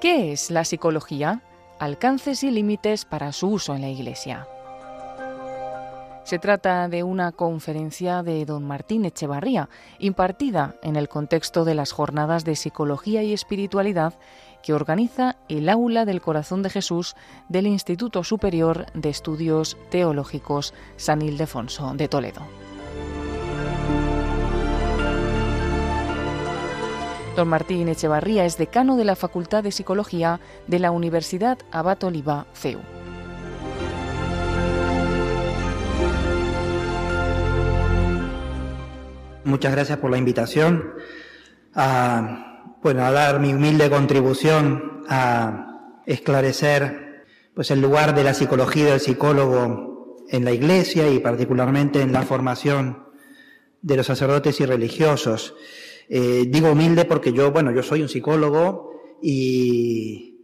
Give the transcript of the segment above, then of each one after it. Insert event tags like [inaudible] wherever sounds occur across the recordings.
¿Qué es la psicología? Alcances y límites para su uso en la Iglesia. Se trata de una conferencia de don Martín Echevarría, impartida en el contexto de las jornadas de psicología y espiritualidad que organiza el Aula del Corazón de Jesús del Instituto Superior de Estudios Teológicos San Ildefonso de Toledo. Don Martín Echevarría es decano de la Facultad de Psicología de la Universidad Abat Oliva CEU. Muchas gracias por la invitación a, bueno, a dar mi humilde contribución a esclarecer pues, el lugar de la psicología del psicólogo en la Iglesia y particularmente en la formación de los sacerdotes y religiosos. Eh, digo humilde porque yo, bueno, yo soy un psicólogo y,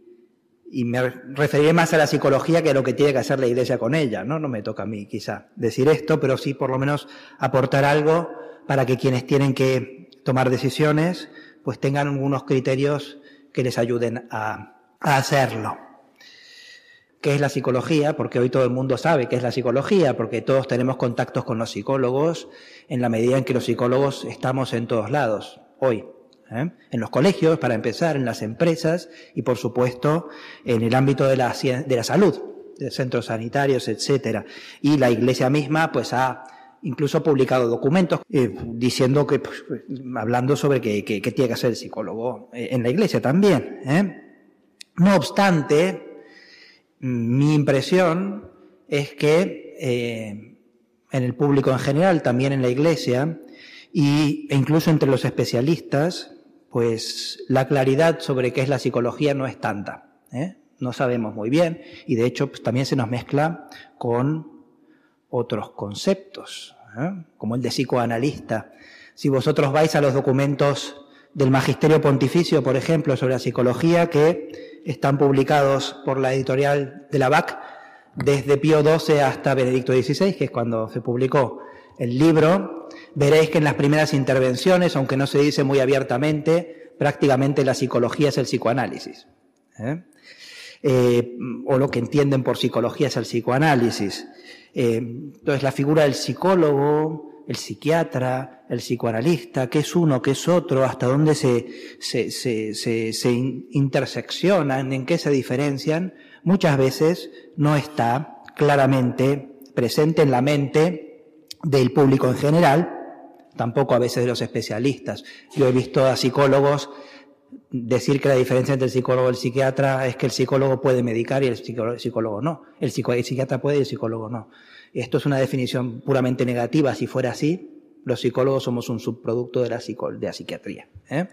y me referiré más a la psicología que a lo que tiene que hacer la Iglesia con ella, ¿no? No me toca a mí quizá decir esto, pero sí por lo menos aportar algo para que quienes tienen que tomar decisiones pues tengan algunos criterios que les ayuden a, hacerlo. ¿Qué es la psicología? Porque hoy todo el mundo sabe qué es la psicología, porque todos tenemos contactos con los psicólogos en la medida en que los psicólogos estamos en todos lados, hoy. ¿eh? En los colegios, para empezar, en las empresas y, por supuesto, en el ámbito de la, de la salud, de centros sanitarios, etcétera. Y la Iglesia misma, pues, ha incluso publicado documentos eh, diciendo que, pues, hablando sobre qué tiene que hacer el psicólogo eh, en la iglesia también. No obstante, mi impresión es que en el público en general, también en la iglesia, y, e incluso entre los especialistas, pues la claridad sobre qué es la psicología no es tanta. No sabemos muy bien y de hecho pues, también se nos mezcla con otros conceptos, ¿eh? como el de psicoanalista. Si vosotros vais a los documentos del Magisterio Pontificio, por ejemplo, sobre la psicología, que están publicados por la editorial de la BAC desde Pío XII hasta Benedicto XVI, que es cuando se publicó el libro, veréis que en las primeras intervenciones, aunque no se dice muy abiertamente, prácticamente la psicología es el psicoanálisis. ¿eh? Eh, o lo que entienden por psicología es el psicoanálisis. Eh, entonces, la figura del psicólogo, el psiquiatra, el psicoanalista, qué es uno, qué es otro, hasta dónde se, se, se, se, interseccionan, en qué se diferencian, muchas veces no está claramente presente en la mente del público en general, tampoco a veces de los especialistas. Yo he visto a psicólogos decir que la diferencia entre el psicólogo y el psiquiatra es que el psicólogo puede medicar y el psicólogo no. El, psiquiatra puede y el psicólogo no. Esto es una definición puramente negativa. Si fuera así, los psicólogos somos un subproducto de la, de la psiquiatría. ¿eh?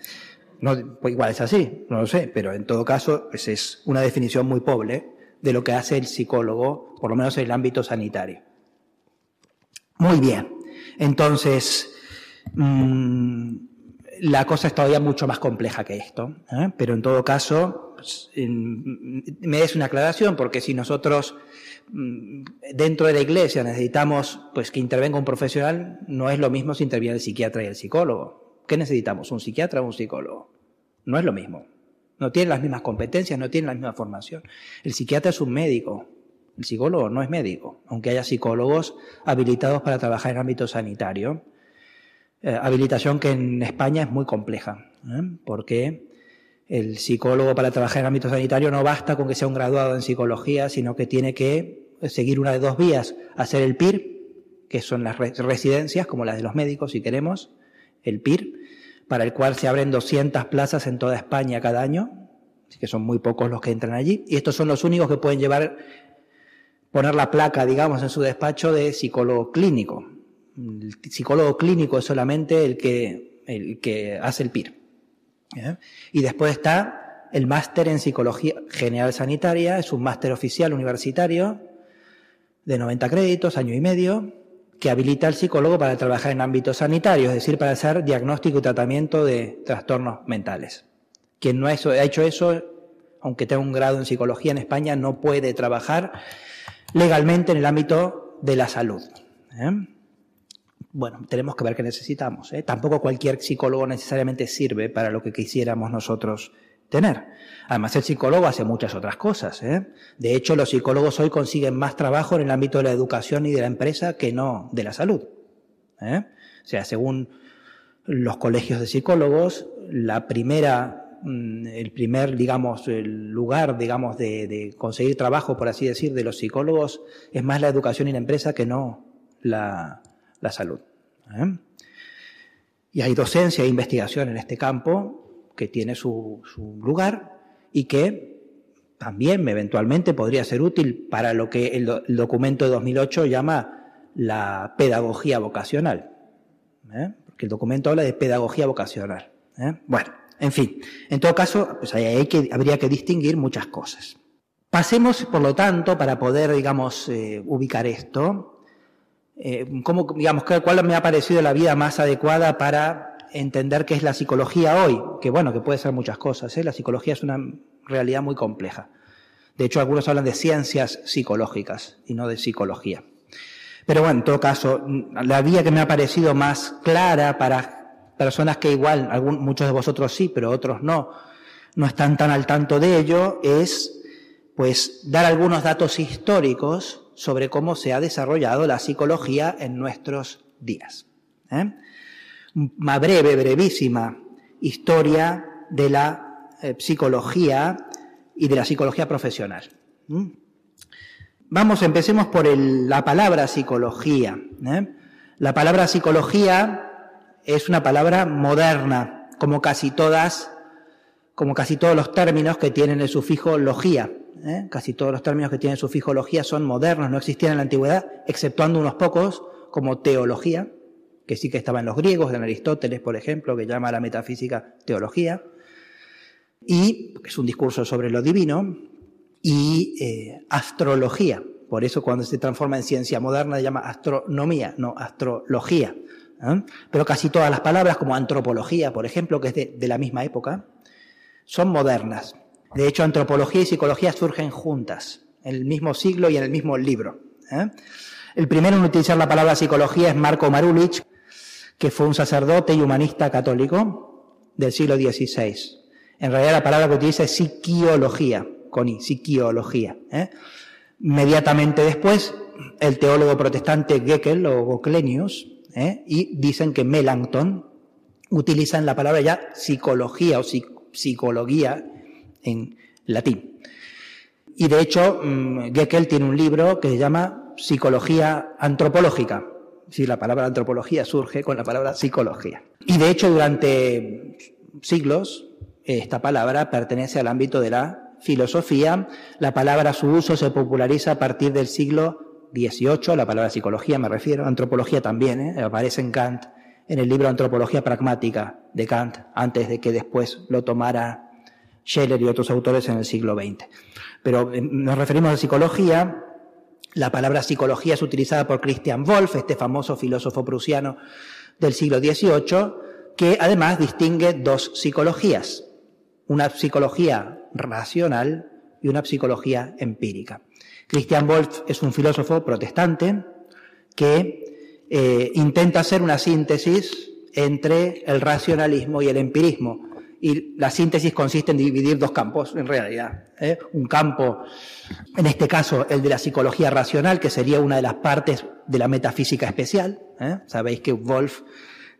No, pues igual es así, no lo sé, pero en todo caso pues es una definición muy pobre de lo que hace el psicólogo, por lo menos en el ámbito sanitario. Muy bien. Entonces, mmm, la cosa es todavía mucho más compleja que esto, ¿eh? pero en todo caso pues, me es una aclaración porque si nosotros mm, dentro de la iglesia necesitamos pues que intervenga un profesional, no es lo mismo si interviene el psiquiatra y el psicólogo. ¿Qué necesitamos? ¿Un psiquiatra o un psicólogo? No es lo mismo. No tienen las mismas competencias, no tienen la misma formación. El psiquiatra es un médico, el psicólogo no es médico, aunque haya psicólogos habilitados para trabajar en ámbito sanitario. Eh, habilitación que en España es muy compleja, ¿eh? porque el psicólogo para trabajar en ámbito sanitario no basta con que sea un graduado en psicología, sino que tiene que seguir una de dos vías, hacer el PIR, que son las residencias, como las de los médicos, si queremos, el PIR, para el cual se abren 200 plazas en toda España cada año, así que son muy pocos los que entran allí, y estos son los únicos que pueden llevar, poner la placa, digamos, en su despacho de psicólogo clínico, el psicólogo clínico es solamente el que, el que hace el PIR. Y después está el máster en Psicología General Sanitaria, es un máster oficial universitario de 90 créditos, año y medio, que habilita al psicólogo para trabajar en ámbitos sanitarios, es decir, para hacer diagnóstico y tratamiento de trastornos mentales. Quien no ha hecho eso, aunque tenga un grado en psicología en España, no puede trabajar legalmente en el ámbito de la salud. ¿eh? Bueno, tenemos que ver qué necesitamos. ¿eh? Tampoco cualquier psicólogo necesariamente sirve para lo que quisiéramos nosotros tener. Además, el psicólogo hace muchas otras cosas. ¿eh? De hecho, los psicólogos hoy consiguen más trabajo en el ámbito de la educación y de la empresa que no de la salud. ¿eh? O sea, según los colegios de psicólogos, la primera, mm, el primer, digamos, el lugar, digamos, de, conseguir trabajo, por así decir, de los psicólogos es más la educación y la empresa que no la, salud. ¿eh? Y hay docencia e investigación en este campo que tiene su, lugar y que también eventualmente podría ser útil para lo que el, documento de 2008 llama la pedagogía vocacional. ¿eh? Porque el documento habla de pedagogía vocacional. ¿eh? Bueno, en fin, en todo caso, pues hay que, habría que distinguir muchas cosas. Pasemos, por lo tanto, para poder, digamos, ubicar esto, cómo, digamos, cuál me ha parecido la vida más adecuada para entender qué es la psicología hoy, que bueno, que puede ser muchas cosas, ¿eh? la psicología es una realidad muy compleja. De hecho, algunos hablan de ciencias psicológicas y no de psicología. Pero bueno, en todo caso, la vía que me ha parecido más clara para personas que igual, muchos de vosotros sí, pero otros no, no están tan al tanto de ello, es pues dar algunos datos históricos sobre cómo se ha desarrollado la psicología en nuestros días. ¿eh? una breve, brevísima historia de la eh, psicología y de la psicología profesional. Vamos, empecemos por la palabra psicología. ¿eh? La palabra psicología es una palabra moderna, como casi todas, como casi todos los términos que tienen el sufijo logía. ¿Eh? Casi todos los términos que tienen el sufijo logía son modernos, no existían en la antigüedad, exceptuando unos pocos, como teología, que sí que estaba en los griegos, en Aristóteles, por ejemplo, que llama a la metafísica teología, y es un discurso sobre lo divino, y eh, astrología. Por eso cuando se transforma en ciencia moderna se llama astronomía, no astrología. ¿eh? Pero casi todas las palabras, como antropología, por ejemplo, que es de, la misma época, son modernas. De hecho, antropología y psicología surgen juntas, en el mismo siglo y en el mismo libro. ¿eh? El primero en utilizar la palabra psicología es Marco Marulich, que fue un sacerdote y humanista católico del siglo XVI. En realidad la palabra que utiliza es psiquiología, con psiquiología. ¿eh? Inmediatamente después, el teólogo protestante Goeckel o Goclenius, ¿eh? y dicen que Melanchthon utilizan la palabra ya psicología o psicología en latín. Y de hecho, mm, Goeckel tiene un libro que se llama Psicología Antropológica, si la palabra antropología surge con la palabra psicología. Y de hecho, durante siglos, esta palabra pertenece al ámbito de la filosofía. La palabra, su uso se populariza a partir del siglo XVIII, la palabra psicología me refiero, antropología también, ¿eh? aparece en Kant, en el libro Antropología Pragmática de Kant, antes de que después lo tomara Scheller y otros autores en el siglo XX. Pero eh, nos referimos a psicología la palabra psicología es utilizada por Christian Wolff, este famoso filósofo prusiano del siglo XVIII, que además distingue dos psicologías, una psicología racional y una psicología empírica. Christian Wolff es un filósofo protestante que eh, intenta hacer una síntesis entre el racionalismo y el empirismo. Y la síntesis consiste en dividir dos campos, en realidad. ¿eh? Un campo, en este caso, el de la psicología racional, que sería una de las partes de la metafísica especial. ¿eh? Sabéis que Wolf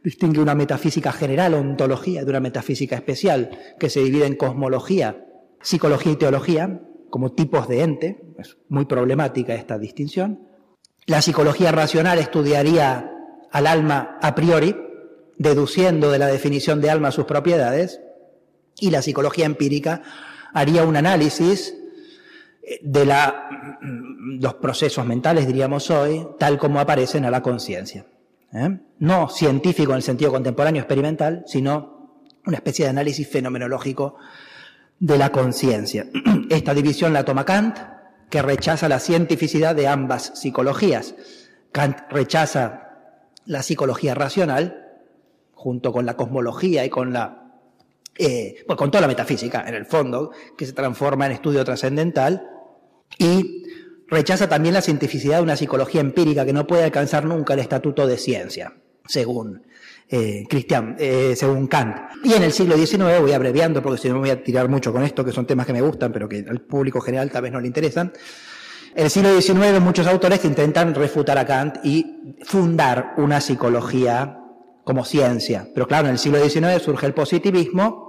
distingue una metafísica general, ontología, de una metafísica especial, que se divide en cosmología, psicología y teología, como tipos de ente. Es muy problemática esta distinción. La psicología racional estudiaría al alma a priori, deduciendo de la definición de alma sus propiedades, y la psicología empírica haría un análisis eh, de la, mm, los procesos mentales, diríamos hoy, tal como aparecen a la conciencia. ¿eh? No científico en el sentido contemporáneo experimental, sino una especie de análisis fenomenológico de la conciencia. [clears throat] Esta división la toma Kant, que rechaza la cientificidad de ambas psicologías. Kant rechaza la psicología racional, junto con la cosmología y con la eh, pues con toda la metafísica, en el fondo, que se transforma en estudio trascendental, y rechaza también la cientificidad de una psicología empírica que no puede alcanzar nunca el estatuto de ciencia, según eh, Cristian, eh, según Kant. Y en el siglo XIX, voy abreviando porque si no me voy a tirar mucho con esto, que son temas que me gustan, pero que al público general tal vez no le interesan. En el siglo XIX, muchos autores intentan refutar a Kant y fundar una psicología como ciencia. Pero claro, en el siglo XIX surge el positivismo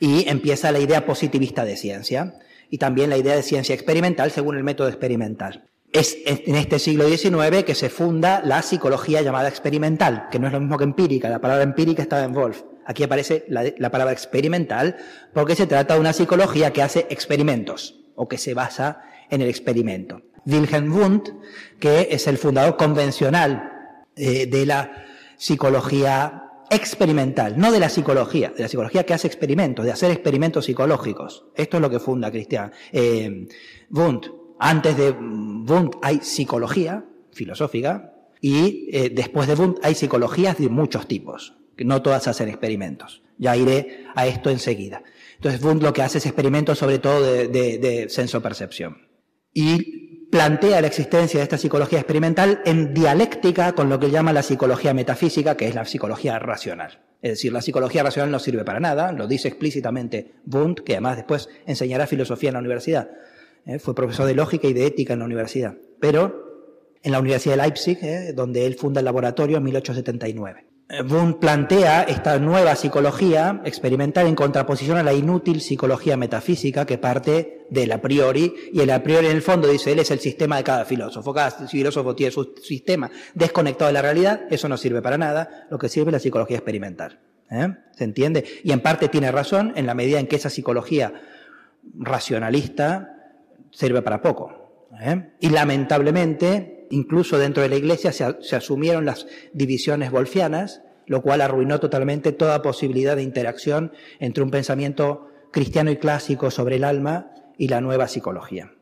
y empieza la idea positivista de ciencia y también la idea de ciencia experimental según el método experimental. Es en este siglo XIX que se funda la psicología llamada experimental, que no es lo mismo que empírica. La palabra empírica estaba en Wolf. Aquí aparece la, palabra experimental porque se trata de una psicología que hace experimentos o que se basa en el experimento. Wilhelm Wundt, que es el fundador convencional eh, de la psicología experimental, no de la psicología, de la psicología que hace experimentos, de hacer experimentos psicológicos. Esto es lo que funda Cristian eh, Wundt. Antes de Wundt hay psicología filosófica y eh, después de Wundt hay psicologías de muchos tipos, que no todas hacen experimentos. Ya iré a esto enseguida. Entonces Wundt lo que hace es experimentos sobre todo de, de, de senso-percepción. Y plantea la existencia de esta psicología experimental en dialéctica con lo que llama la psicología metafísica, que es la psicología racional. Es decir, la psicología racional no sirve para nada, lo dice explícitamente Wundt, que además después enseñará filosofía en la universidad. ¿eh? fue profesor de lógica y de ética en la universidad, pero en la Universidad de Leipzig, ¿eh? donde él funda el laboratorio en 1879. Eh, plantea esta nueva psicología experimental en contraposición a la inútil psicología metafísica que parte del a priori, y el a priori en el fondo dice él es el sistema de cada filósofo. Cada filósofo tiene su sistema desconectado de la realidad, eso no sirve para nada, lo que sirve es la psicología experimental. ¿Se entiende? Y en parte tiene razón en la medida en que esa psicología racionalista sirve para poco. ¿eh? Y lamentablemente, incluso dentro de la Iglesia se, asumieron las divisiones wolfianas, lo cual arruinó totalmente toda posibilidad de interacción entre un pensamiento cristiano y clásico sobre el alma y la nueva psicología.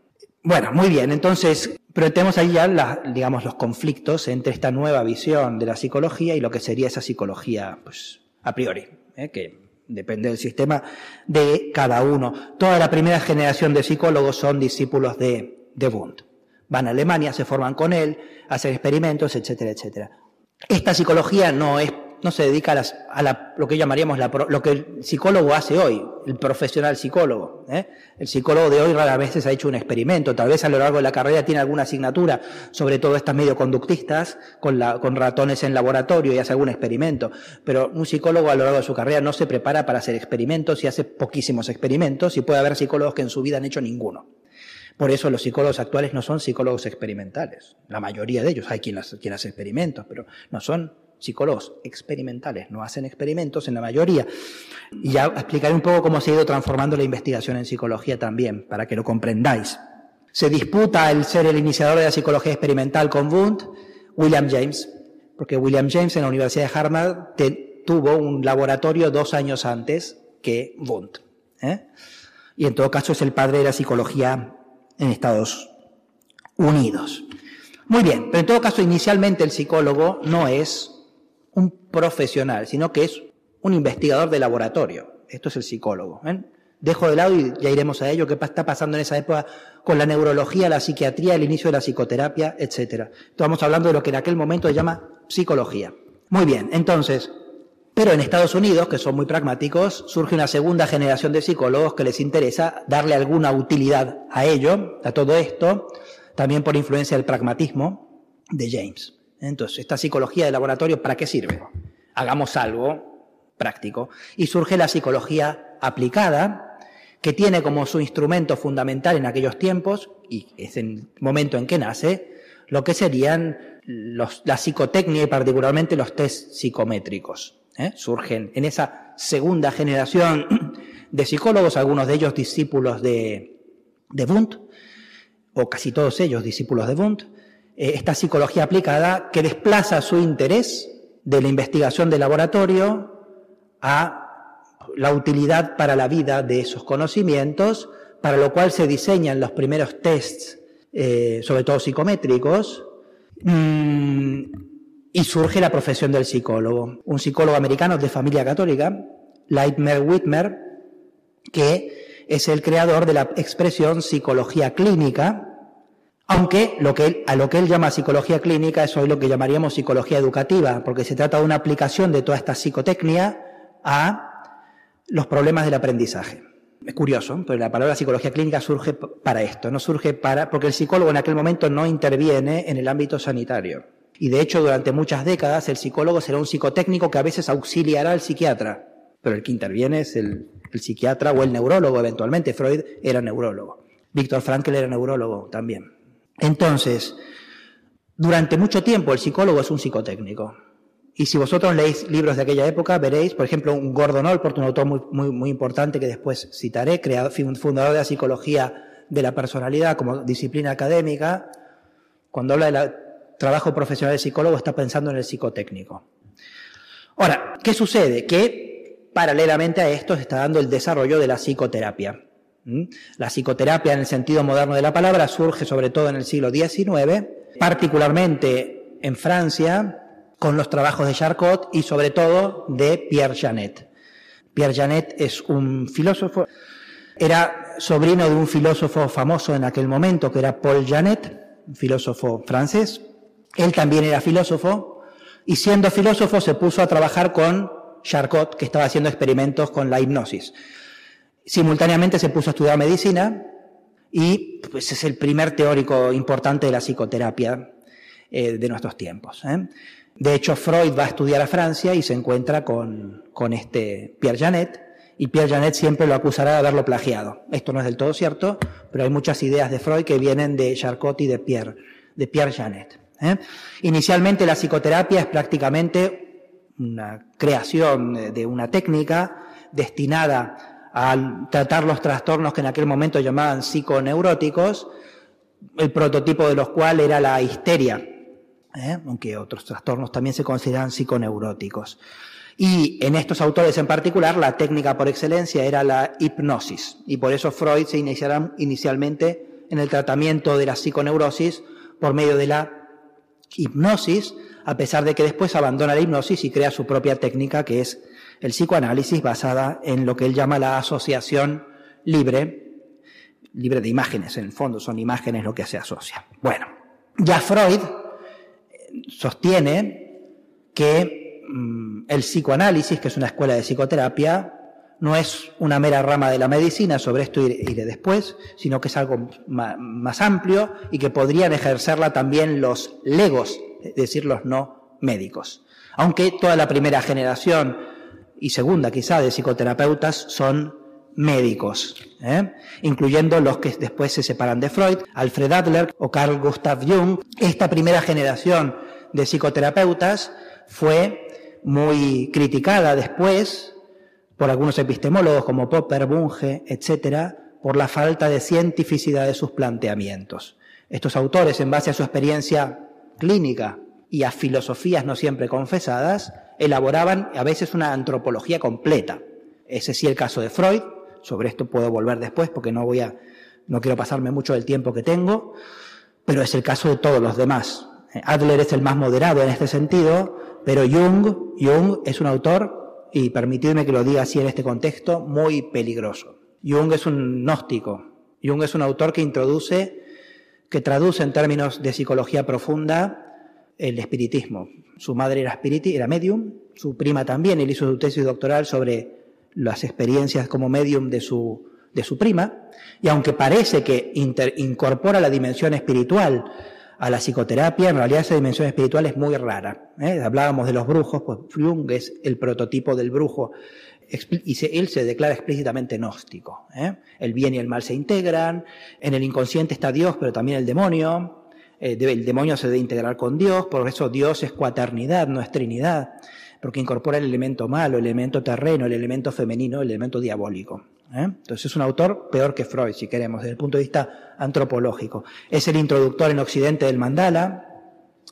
Bueno, muy bien, entonces, pero tenemos ahí ya, digamos, los conflictos entre esta nueva visión de la psicología y lo que sería esa psicología, pues, a priori, ¿eh? que depende del sistema de cada uno. Toda la primera generación de psicólogos son discípulos de, de Wundt. Van a Alemania, se forman con él, hacen experimentos, etcétera, etcétera. Esta psicología no es no se dedica a, la, lo que llamaríamos la, lo que el psicólogo hace hoy, el profesional psicólogo. ¿eh? El psicólogo de hoy rara vez se ha hecho un experimento, tal vez a lo largo de la carrera tiene alguna asignatura, sobre todo estas medio conductistas, con, la, con ratones en laboratorio y hace algún experimento. Pero un psicólogo a lo largo de su carrera no se prepara para hacer experimentos y hace poquísimos experimentos y puede haber psicólogos que en su vida han hecho ninguno. Por eso los psicólogos actuales no son psicólogos experimentales. La mayoría de ellos, hay quien, hace experimentos, pero no son psicólogos experimentales, no hacen experimentos en la mayoría. Y ya explicaré un poco cómo se ha ido transformando la investigación en psicología también, para que lo comprendáis. Se disputa el ser el iniciador de la psicología experimental con Wundt, William James, porque William James en la Universidad de Harvard tuvo un laboratorio dos años antes que Wundt. ¿eh? Y en todo caso es el padre de la psicología en Estados Unidos. Muy bien, pero en todo caso inicialmente el psicólogo no es un profesional, sino que es un investigador de laboratorio. Esto es el psicólogo. Dejo de lado y ya iremos a ello, qué está pasando en esa época con la neurología, la psiquiatría, el inicio de la psicoterapia, etc. Estamos hablando de lo que en aquel momento se llama psicología. Muy bien, entonces, pero en Estados Unidos, que son muy pragmáticos, surge una segunda generación de psicólogos que les interesa darle alguna utilidad a ello, a todo esto, también por influencia del pragmatismo de James. Entonces, esta psicología de laboratorio, ¿para qué sirve? Hagamos algo práctico. Y surge la psicología aplicada, que tiene como su instrumento fundamental en aquellos tiempos, y es el momento en que nace, lo que serían la psicotecnia y particularmente los test psicométricos. ¿Eh? Surgen en esa segunda generación de psicólogos, algunos de ellos discípulos de, de Wundt, o casi todos ellos discípulos de Wundt, eh, esta psicología aplicada que desplaza su interés de la investigación de laboratorio a la utilidad para la vida de esos conocimientos, para lo cual se diseñan los primeros tests, eh, sobre todo psicométricos, mm, y surge la profesión del psicólogo. Un psicólogo americano de familia católica, Lightmer Whitmer, que es el creador de la expresión psicología clínica, Aunque lo que a lo que él llama psicología clínica es hoy lo que llamaríamos psicología educativa, porque se trata de una aplicación de toda esta psicotecnia a los problemas del aprendizaje. Es curioso, pero la palabra psicología clínica surge para esto, no surge para, porque el psicólogo en aquel momento no interviene en el ámbito sanitario. Y de hecho, durante muchas décadas, el psicólogo será un psicotécnico que a veces auxiliará al psiquiatra, pero el que interviene es el, psiquiatra o el neurólogo eventualmente. Freud era neurólogo. Víctor Frankl era neurólogo también. Entonces, durante mucho tiempo el psicólogo es un psicotécnico. Y si vosotros leéis libros de aquella época, veréis, por ejemplo, un Gordon Allport, un autor muy, muy, importante que después citaré, fundador de la psicología de la personalidad como disciplina académica, cuando habla del trabajo profesional de psicólogo está pensando en el psicotécnico. Ahora, ¿qué sucede? Que paralelamente a esto se está dando el desarrollo de la psicoterapia. La psicoterapia en el sentido moderno de la palabra surge sobre todo en el siglo XIX, particularmente en Francia, con los trabajos de Charcot y sobre todo de Pierre Janet. Pierre Janet es un filósofo, era sobrino de un filósofo famoso en aquel momento que era Paul Janet, un filósofo francés. Él también era filósofo y siendo filósofo se puso a trabajar con Charcot, que estaba haciendo experimentos con la hipnosis. Simultáneamente se puso a estudiar medicina y pues es el primer teórico importante de la psicoterapia eh, de nuestros tiempos. ¿eh? De hecho, Freud va a estudiar a Francia y se encuentra con, con este Pierre Janet, y Pierre Janet siempre lo acusará de haberlo plagiado. Esto no es del todo cierto, pero hay muchas ideas de Freud que vienen de Charcot y de Pierre, de Pierre Janet. ¿Eh? Inicialmente la psicoterapia es prácticamente una creación de una técnica destinada a tratar los trastornos que en aquel momento llamaban psiconeuróticos, el prototipo de los cuales era la histeria, ¿eh? aunque otros trastornos también se consideran psiconeuróticos. Y en estos autores en particular, la técnica por excelencia era la hipnosis, y por eso Freud se iniciará inicialmente en el tratamiento de la psiconeurosis por medio de la hipnosis, a pesar de que después abandona la hipnosis y crea su propia técnica, que es el psicoanálisis basada en lo que él llama la asociación libre, libre de imágenes, en el fondo son imágenes lo que se asocia. Bueno, ya Freud sostiene que mm, el psicoanálisis, que es una escuela de psicoterapia, no es una mera rama de la medicina, sobre esto iré después, sino que es algo más amplio y que podrían ejercerla también los legos, es decir, los no médicos. Aunque toda la primera generación y segunda quizá de psicoterapeutas son médicos, ¿eh? incluyendo los que después se separan de Freud, Alfred Adler o Carl Gustav Jung. Esta primera generación de psicoterapeutas fue muy criticada después por algunos epistemólogos como Popper, Bunge, etcétera, por la falta de cientificidad de sus planteamientos. Estos autores, en base a su experiencia clínica y a filosofías no siempre confesadas, elaboraban a veces una antropología completa. Ese sí el caso de Freud, sobre esto puedo volver después porque no voy a, no quiero pasarme mucho del tiempo que tengo, pero es el caso de todos los demás. Adler es el más moderado en este sentido, pero Jung, Jung es un autor, y permitidme que lo diga así en este contexto, muy peligroso. Jung es un gnóstico. Jung es un autor que introduce, que traduce en términos de psicología profunda el espiritismo. Su madre era era medium, su prima también, él hizo su tesis doctoral sobre las experiencias como medium de su, de su prima, y aunque parece que incorpora la dimensión espiritual a la psicoterapia, en realidad esa dimensión espiritual es muy rara. ¿eh? Hablábamos de los brujos, pues Jung es el prototipo del brujo y él se declara explícitamente gnóstico. ¿eh? El bien y el mal se integran, en el inconsciente está Dios, pero también el demonio, eh, el demonio se debe integrar con Dios, por eso Dios es cuaternidad, no es trinidad, porque incorpora el elemento malo, el elemento terreno, el elemento femenino, el elemento diabólico. ¿Eh? Entonces es un autor peor que Freud, si queremos, desde el punto de vista antropológico. Es el introductor en Occidente del mandala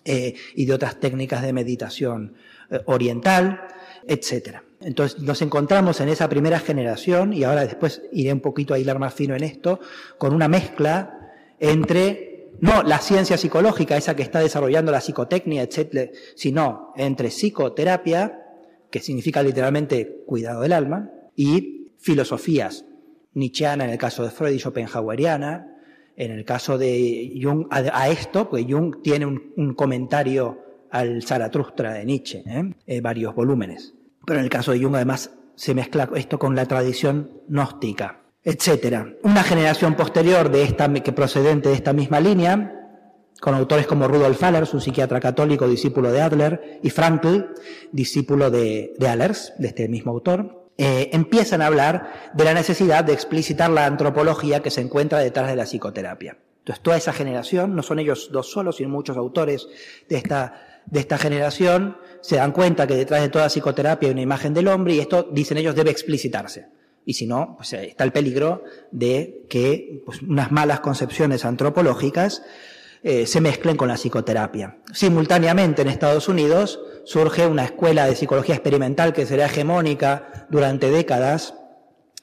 eh, y de otras técnicas de meditación eh, oriental, etc. Entonces nos encontramos en esa primera generación, y ahora después iré un poquito a hilar más fino en esto, con una mezcla entre, no la ciencia psicológica, esa que está desarrollando la psicotecnia, etc., sino entre psicoterapia, que significa literalmente cuidado del alma, y filosofías, nietzscheana en el caso de Freud y schopenhaueriana, En el caso de Jung, a, esto, pues Jung tiene un, comentario al Zaratustra de Nietzsche, ¿eh? varios volúmenes. Pero en el caso de Jung, además, se mezcla esto con la tradición gnóstica, etcétera. Una generación posterior de esta, que procedente de esta misma línea, con autores como Rudolf Allers, un psiquiatra católico discípulo de Adler, y Frankl, discípulo de, de Allers, de este mismo autor, eh, empiezan a hablar de la necesidad de explicitar la antropología que se encuentra detrás de la psicoterapia. Entonces, toda esa generación, no son ellos dos solos, sino muchos autores de esta, de esta generación, se dan cuenta que detrás de toda psicoterapia hay una imagen del hombre y esto, dicen ellos, debe explicitarse. Y si no, pues eh, está el peligro de que pues, unas malas concepciones antropológicas eh, se mezclen con la psicoterapia. Simultáneamente en Estados Unidos surge una escuela de psicología experimental que será hegemónica durante décadas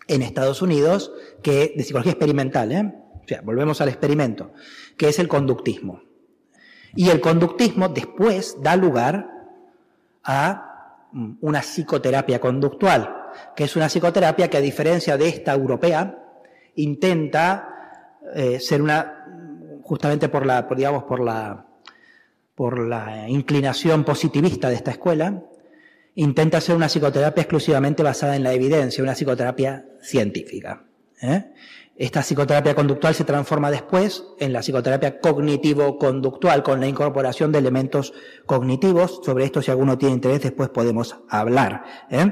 en Estados Unidos, que, de psicología experimental, ¿eh? o sea, volvemos al experimento, que es el conductismo. Y el conductismo después da lugar a mm, una psicoterapia conductual, que es una psicoterapia que a diferencia de esta europea, intenta eh, ser una justamente por la, digamos, por la, por la inclinación positivista de esta escuela, intenta hacer una psicoterapia exclusivamente basada en la evidencia, una psicoterapia científica. ¿eh? Esta psicoterapia conductual se transforma después en la psicoterapia cognitivo-conductual, con la incorporación de elementos cognitivos. Sobre esto, si alguno tiene interés, después podemos hablar. ¿eh?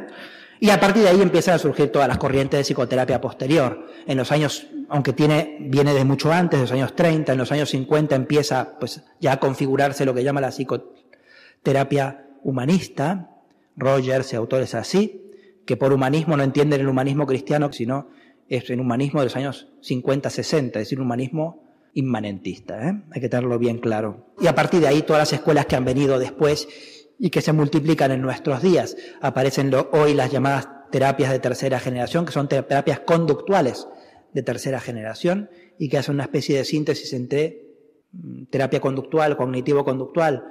Y a partir de ahí empiezan a surgir todas las corrientes de psicoterapia posterior. En los años, aunque tiene, viene de mucho antes, de los años 30, en los años 50 empieza pues ya a configurarse lo que llama la psicoterapia humanista. Rogers y autores así, que por humanismo no entienden el humanismo cristiano, sino es el humanismo de los años 50-60, es decir, un humanismo inmanentista. ¿eh? Hay que tenerlo bien claro. Y a partir de ahí todas las escuelas que han venido después y que se multiplican en nuestros días. Aparecen hoy las llamadas terapias de tercera generación, que son terapias conductuales de tercera generación y que hacen una especie de síntesis entre mm, terapia conductual, cognitivo-conductual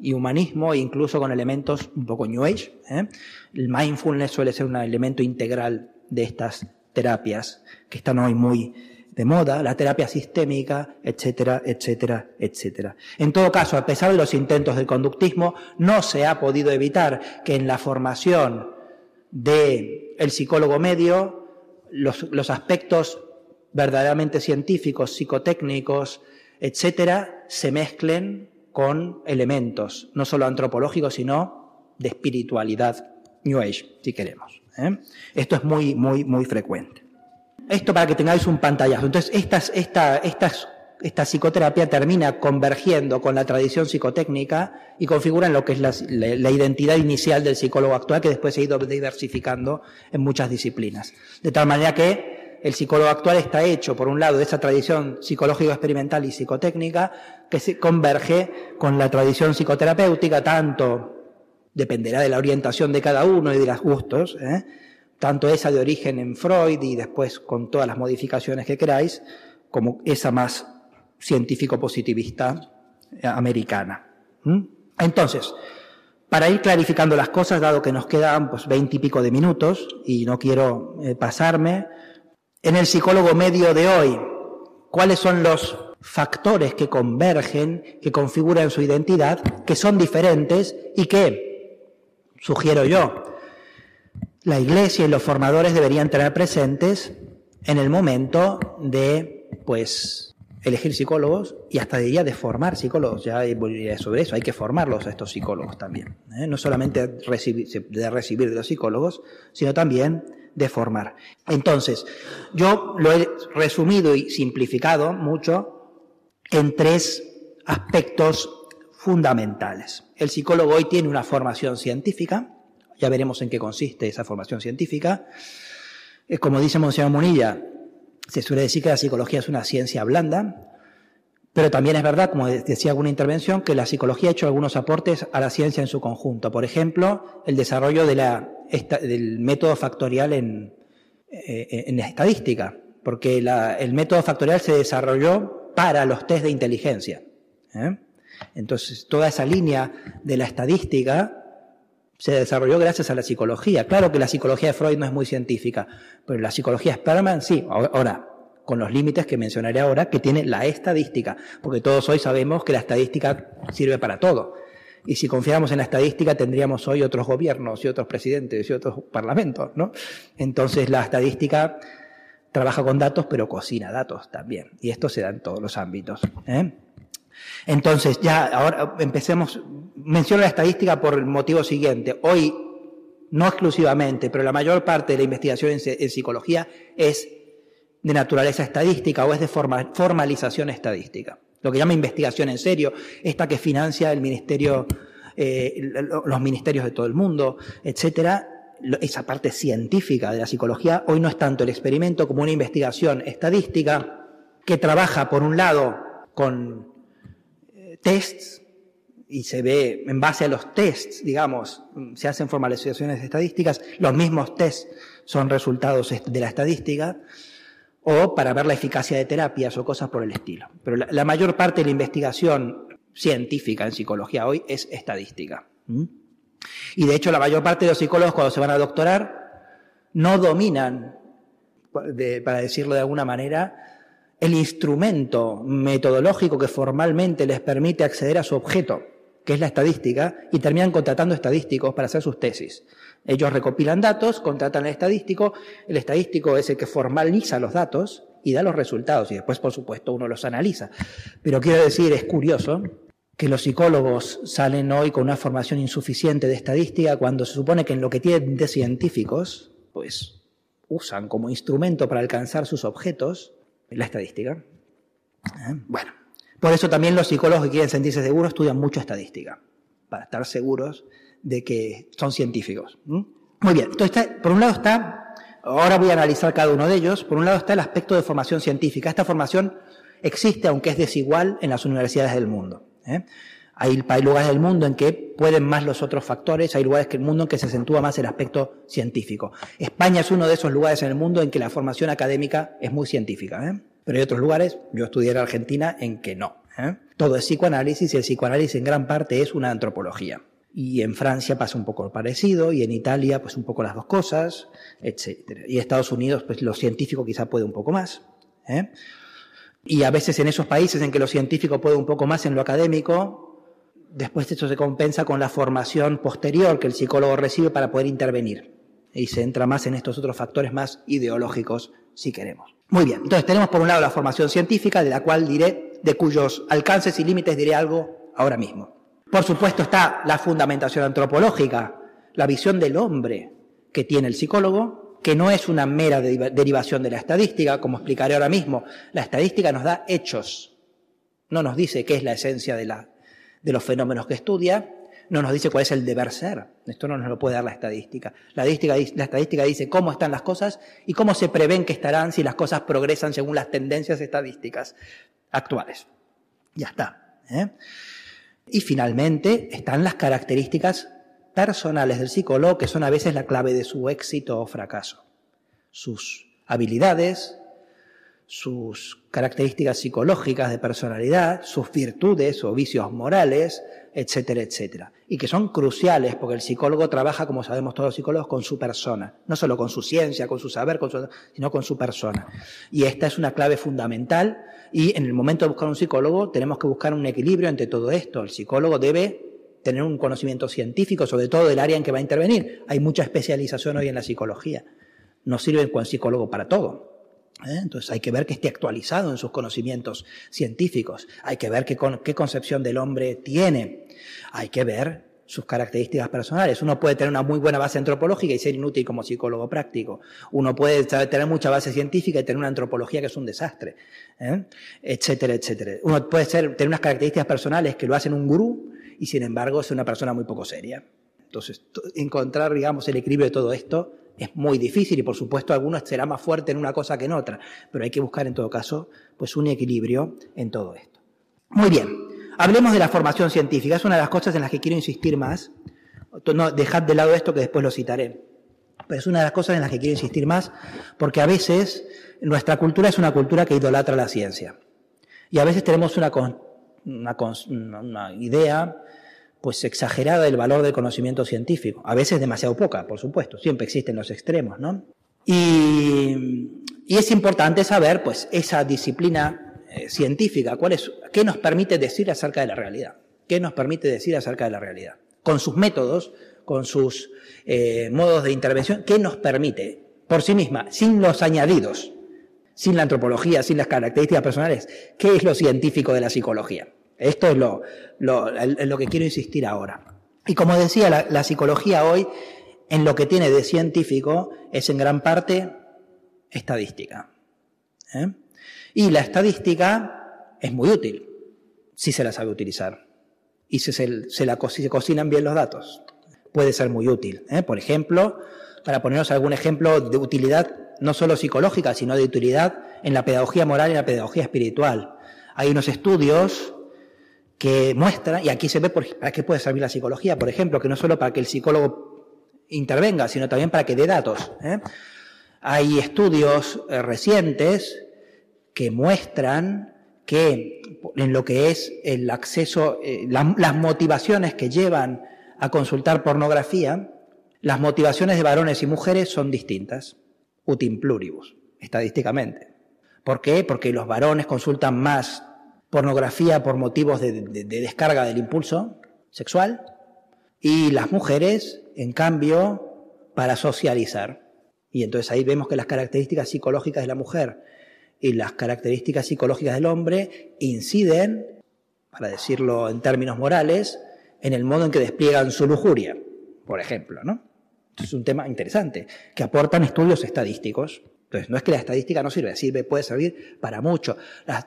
y humanismo, incluso con elementos un poco New Age. ¿eh? El mindfulness suele ser un elemento integral de estas terapias que están hoy muy de moda, la terapia sistémica, etcétera, etcétera, etcétera. En todo caso, a pesar de los intentos del conductismo, no se ha podido evitar que en la formación del el psicólogo medio los, los aspectos verdaderamente científicos, psicotécnicos, etcétera, se mezclen con elementos, no solo antropológicos, sino de espiritualidad, New Age, si queremos. ¿eh? Esto es muy, muy, muy frecuente. Esto para que tengáis un pantallazo. Entonces, esta, esta psicoterapia termina convergiendo con la tradición psicotécnica y configura en lo que es la, identidad inicial del psicólogo actual, que después se ha ido diversificando en muchas disciplinas. De tal manera que el psicólogo actual está hecho, por un lado, de esa tradición psicológico-experimental y psicotécnica, que se converge con la tradición psicoterapéutica, tanto dependerá de la orientación de cada uno y de los gustos, ¿eh? Tanto esa de origen en Freud y después con todas las modificaciones que queráis, como esa más científico-positivista eh, americana. Entonces, para ir clarificando las cosas, dado que nos quedan pues veinte y pico de minutos y no quiero eh, pasarme, en el psicólogo medio de hoy, ¿cuáles son los factores que convergen, que configuran su identidad, que son diferentes y que, sugiero yo, la Iglesia y los formadores deberían tener presentes en el momento de, pues, elegir psicólogos y hasta diría de formar psicólogos. Ya sobre eso, hay que formarlos a estos psicólogos también. ¿eh? No solamente de recibir de los psicólogos, sino también de formar. Entonces, yo lo he resumido y simplificado mucho en tres aspectos fundamentales. El psicólogo hoy tiene una formación científica, ya veremos en qué consiste esa formación científica. Como dice Monseñor Munilla, se suele decir que la psicología es una ciencia blanda, pero también es verdad, como decía alguna intervención, que la psicología ha hecho algunos aportes a la ciencia en su conjunto. Por ejemplo, el desarrollo del método factorial en, eh, en estadística, porque el método factorial se desarrolló para los test de inteligencia. ¿eh? Entonces, toda esa línea de la estadística se desarrolló gracias a la psicología. Claro que la psicología de Freud no es muy científica, pero la psicología Sperman sí. Ahora, con los límites que mencionaré ahora, que tiene la estadística, porque todos hoy sabemos que la estadística sirve para todo. Y si confiáramos en la estadística, tendríamos hoy otros gobiernos y otros presidentes y otros parlamentos, ¿no? Entonces, la estadística trabaja con datos, pero cocina datos también. Y esto se da en todos los ámbitos. ¿eh? Entonces, ya, ahora empecemos. Menciono la estadística por el motivo siguiente. Hoy, no exclusivamente, pero la mayor parte de la investigación en, psicología es de naturaleza estadística o es de formalización estadística. Lo que llama investigación en serio, esta que financia el ministerio, eh, los ministerios de todo el mundo, etcétera, esa parte científica de la psicología, hoy no es tanto el experimento como una investigación estadística que trabaja, por un lado, con tests y se ve en base a los tests, digamos, se hacen formalizaciones estadísticas, los mismos tests son resultados de la estadística, o para ver la eficacia de terapias o cosas por el estilo. Pero la, mayor parte de la investigación científica en psicología hoy es estadística. Y de hecho la mayor parte de los psicólogos cuando se van a doctorar no dominan, para decirlo de alguna manera, el instrumento metodológico que formalmente les permite acceder a su objeto, que es la estadística, y terminan contratando estadísticos para hacer sus tesis. Ellos recopilan datos, contratan al estadístico, el estadístico es el que formaliza los datos y da los resultados, y después, por supuesto, uno los analiza. Pero quiero decir, es curioso que los psicólogos salen hoy con una formación insuficiente de estadística cuando se supone que en lo que tienen de científicos, pues usan como instrumento para alcanzar sus objetos la estadística. ¿Eh? Bueno, por eso también los psicólogos que quieren sentirse seguros estudian mucho estadística, para estar seguros de que son científicos. Muy bien, entonces por un lado está, ahora voy a analizar cada uno de ellos, por un lado está el aspecto de formación científica. Esta formación existe, aunque es desigual, en las universidades del mundo. ¿eh? Hay, lugares del mundo en que pueden más los otros factores, hay lugares del mundo en que se acentúa más el aspecto científico. España es uno de esos lugares en el mundo en que la formación académica es muy científica, ¿eh? pero hay otros lugares, yo estudié en Argentina, en que no. ¿eh? Todo es psicoanálisis y el psicoanálisis en gran parte es una antropología. Y en Francia pasa un poco parecido, y en Italia, pues un poco las dos cosas, etc. Y Estados Unidos, pues lo científico quizá puede un poco más. Y a veces en esos países en que lo científico puede un poco más en lo académico, después esto se compensa con la formación posterior que el psicólogo recibe para poder intervenir. Y se entra más en estos otros factores más ideológicos, si queremos. Muy bien, entonces tenemos por un lado la formación científica, de la cual diré, de cuyos alcances y límites diré algo ahora mismo. Por supuesto está la fundamentación antropológica, la visión del hombre que tiene el psicólogo, que no es una mera derivación de la estadística, como explicaré ahora mismo. La estadística nos da hechos, no nos dice qué es la esencia de, la, de los fenómenos que estudia, no nos dice cuál es el deber ser. Esto no nos lo puede dar la estadística. La estadística, dice cómo están las cosas y cómo se prevén que estarán si las cosas progresan según las tendencias estadísticas actuales. Ya está. ¿eh? Y finalmente están las características personales del psicólogo que son a veces la clave de su éxito o fracaso. Sus habilidades, sus características psicológicas de personalidad, sus virtudes o vicios morales, etcétera, etcétera. Y que son cruciales porque el psicólogo trabaja, como sabemos todos los psicólogos, con su persona. No solo con su ciencia, con su saber, sino con su persona. Y esta es una clave fundamental y en el momento de buscar un psicólogo tenemos que buscar un equilibrio entre todo esto. El psicólogo debe tener un conocimiento científico, sobre todo del área en que va a intervenir. Hay mucha especialización hoy en la psicología. No sirve el psicólogo para todo. ¿Eh? Entonces hay que ver que esté actualizado en sus conocimientos científicos. Hay que ver qué, qué concepción del hombre tiene. Hay que ver sus características personales. Uno puede tener una muy buena base antropológica y ser inútil como psicólogo práctico. Uno puede tener mucha base científica y tener una antropología que es un desastre, ¿eh? etcétera, etcétera. Uno puede ser, tener unas características personales que lo hacen un gurú y sin embargo es una persona muy poco seria. Entonces, encontrar, digamos, el equilibrio de todo esto es muy difícil y por supuesto algunos será más fuerte en una cosa que en otra, pero hay que buscar en todo caso pues un equilibrio en todo esto. Muy bien, hablemos de la formación científica, es una de las cosas en las que quiero insistir más. No, dejad de lado esto que después lo citaré. Pero es una de las cosas en las que quiero insistir más, porque a veces nuestra cultura es una cultura que idolatra la ciencia. Y a veces tenemos una, una, idea pues exagerada del valor del conocimiento científico, a veces demasiado poca, por supuesto, siempre existen los extremos, ¿no? Y, Y es importante saber, pues, esa disciplina eh, científica, cuál es, qué nos permite decir acerca de la realidad, qué nos permite decir acerca de la realidad, con sus métodos, con sus eh, modos de intervención, qué nos permite, por sí misma, sin los añadidos, sin la antropología, sin las características personales, qué es lo científico de la psicología. Esto es lo, lo, que quiero insistir ahora. Y como decía, la, psicología hoy, en lo que tiene de científico, es en gran parte estadística. ¿eh? Y la estadística es muy útil, si se la sabe utilizar. Y si se, se, se cocinan bien los datos. Puede ser muy útil. ¿eh? Por ejemplo, para ponernos algún ejemplo de utilidad no solo psicológica, sino de utilidad en la pedagogía moral y en la pedagogía espiritual. Hay unos estudios que muestran, y aquí se ve para qué puede servir la psicología, por ejemplo, que no solo para que el psicólogo intervenga, sino también para que dé datos. ¿eh? Hay estudios eh, recientes que muestran que en lo que es el acceso, eh, las motivaciones que llevan a consultar pornografía, las motivaciones de varones y mujeres son distintas, utim pluribus, estadísticamente. ¿Por qué? Porque los varones consultan más pornografía por motivos de, de descarga del impulso sexual y las mujeres, en cambio, para socializar. Y entonces ahí vemos que las características psicológicas de la mujer y las características psicológicas del hombre inciden, para decirlo en términos morales, en el modo en que despliegan su lujuria, por ejemplo, ¿no? es un tema interesante, que aportan estudios estadísticos. Entonces, no es que la estadística no sirve, sirve, puede servir para mucho.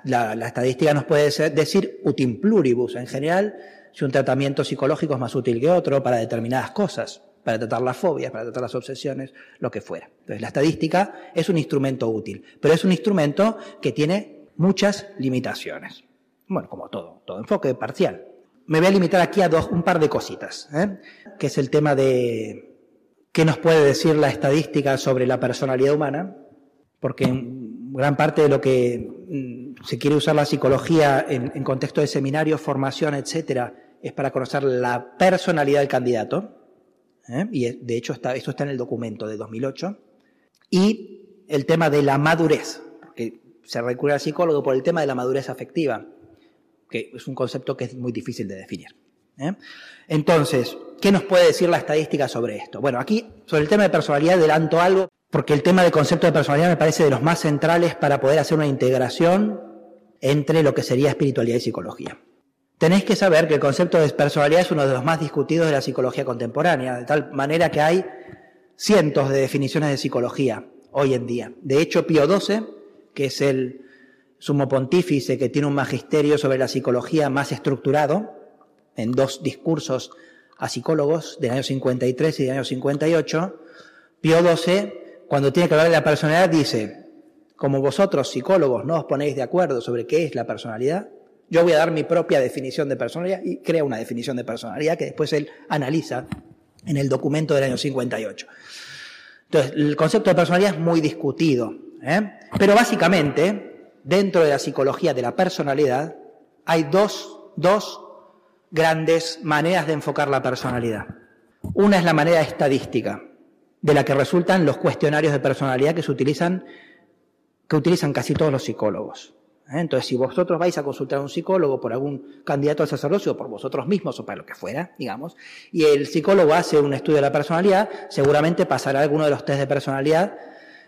La, estadística nos puede decir utim pluribus. En general, si un tratamiento psicológico es más útil que otro para determinadas cosas para tratar las fobias, para tratar las obsesiones, lo que fuera. Entonces, la estadística es un instrumento útil, pero es un instrumento que tiene muchas limitaciones. Bueno, como todo, todo enfoque parcial. Me voy a limitar aquí a dos, un par de cositas, ¿eh? que es el tema de qué nos puede decir la estadística sobre la personalidad humana, porque gran parte de lo que mm, se quiere usar la psicología en, contexto de seminarios, formación, etcétera, es para conocer la personalidad del candidato ¿eh? y de hecho esto está en el documento de 2008, y el tema de la madurez, porque se recurre al psicólogo por el tema de la madurez afectiva, que es un concepto que es muy difícil de definir. ¿eh? Entonces, ¿qué nos puede decir la estadística sobre esto? Bueno, aquí, sobre el tema de personalidad, adelanto algo, porque el tema del concepto de personalidad me parece de los más centrales para poder hacer una integración entre lo que sería espiritualidad y psicología. Tenéis que saber que el concepto de personalidad es uno de los más discutidos de la psicología contemporánea, de tal manera que hay cientos de definiciones de psicología hoy en día. De hecho, Pío XII, que es el sumo pontífice que tiene un magisterio sobre la psicología más estructurado, en dos discursos a psicólogos del año 53 y del año 58, Pío XII, cuando tiene que hablar de la personalidad, dice, como vosotros psicólogos no os ponéis de acuerdo sobre qué es la personalidad, yo voy a dar mi propia definición de personalidad y crea una definición de personalidad que después él analiza en el documento del año 58. Entonces, el concepto de personalidad es muy discutido, ¿eh? pero básicamente, dentro de la psicología de la personalidad, hay dos, dos grandes maneras de enfocar la personalidad. Una es la manera estadística, de la que resultan los cuestionarios de personalidad que se utilizan, que utilizan casi todos los psicólogos. ¿eh? Entonces, si vosotros vais a consultar a un psicólogo por algún candidato al sacerdocio, por vosotros mismos, o para lo que fuera, digamos, y el psicólogo hace un estudio de la personalidad, seguramente pasará alguno de los test de personalidad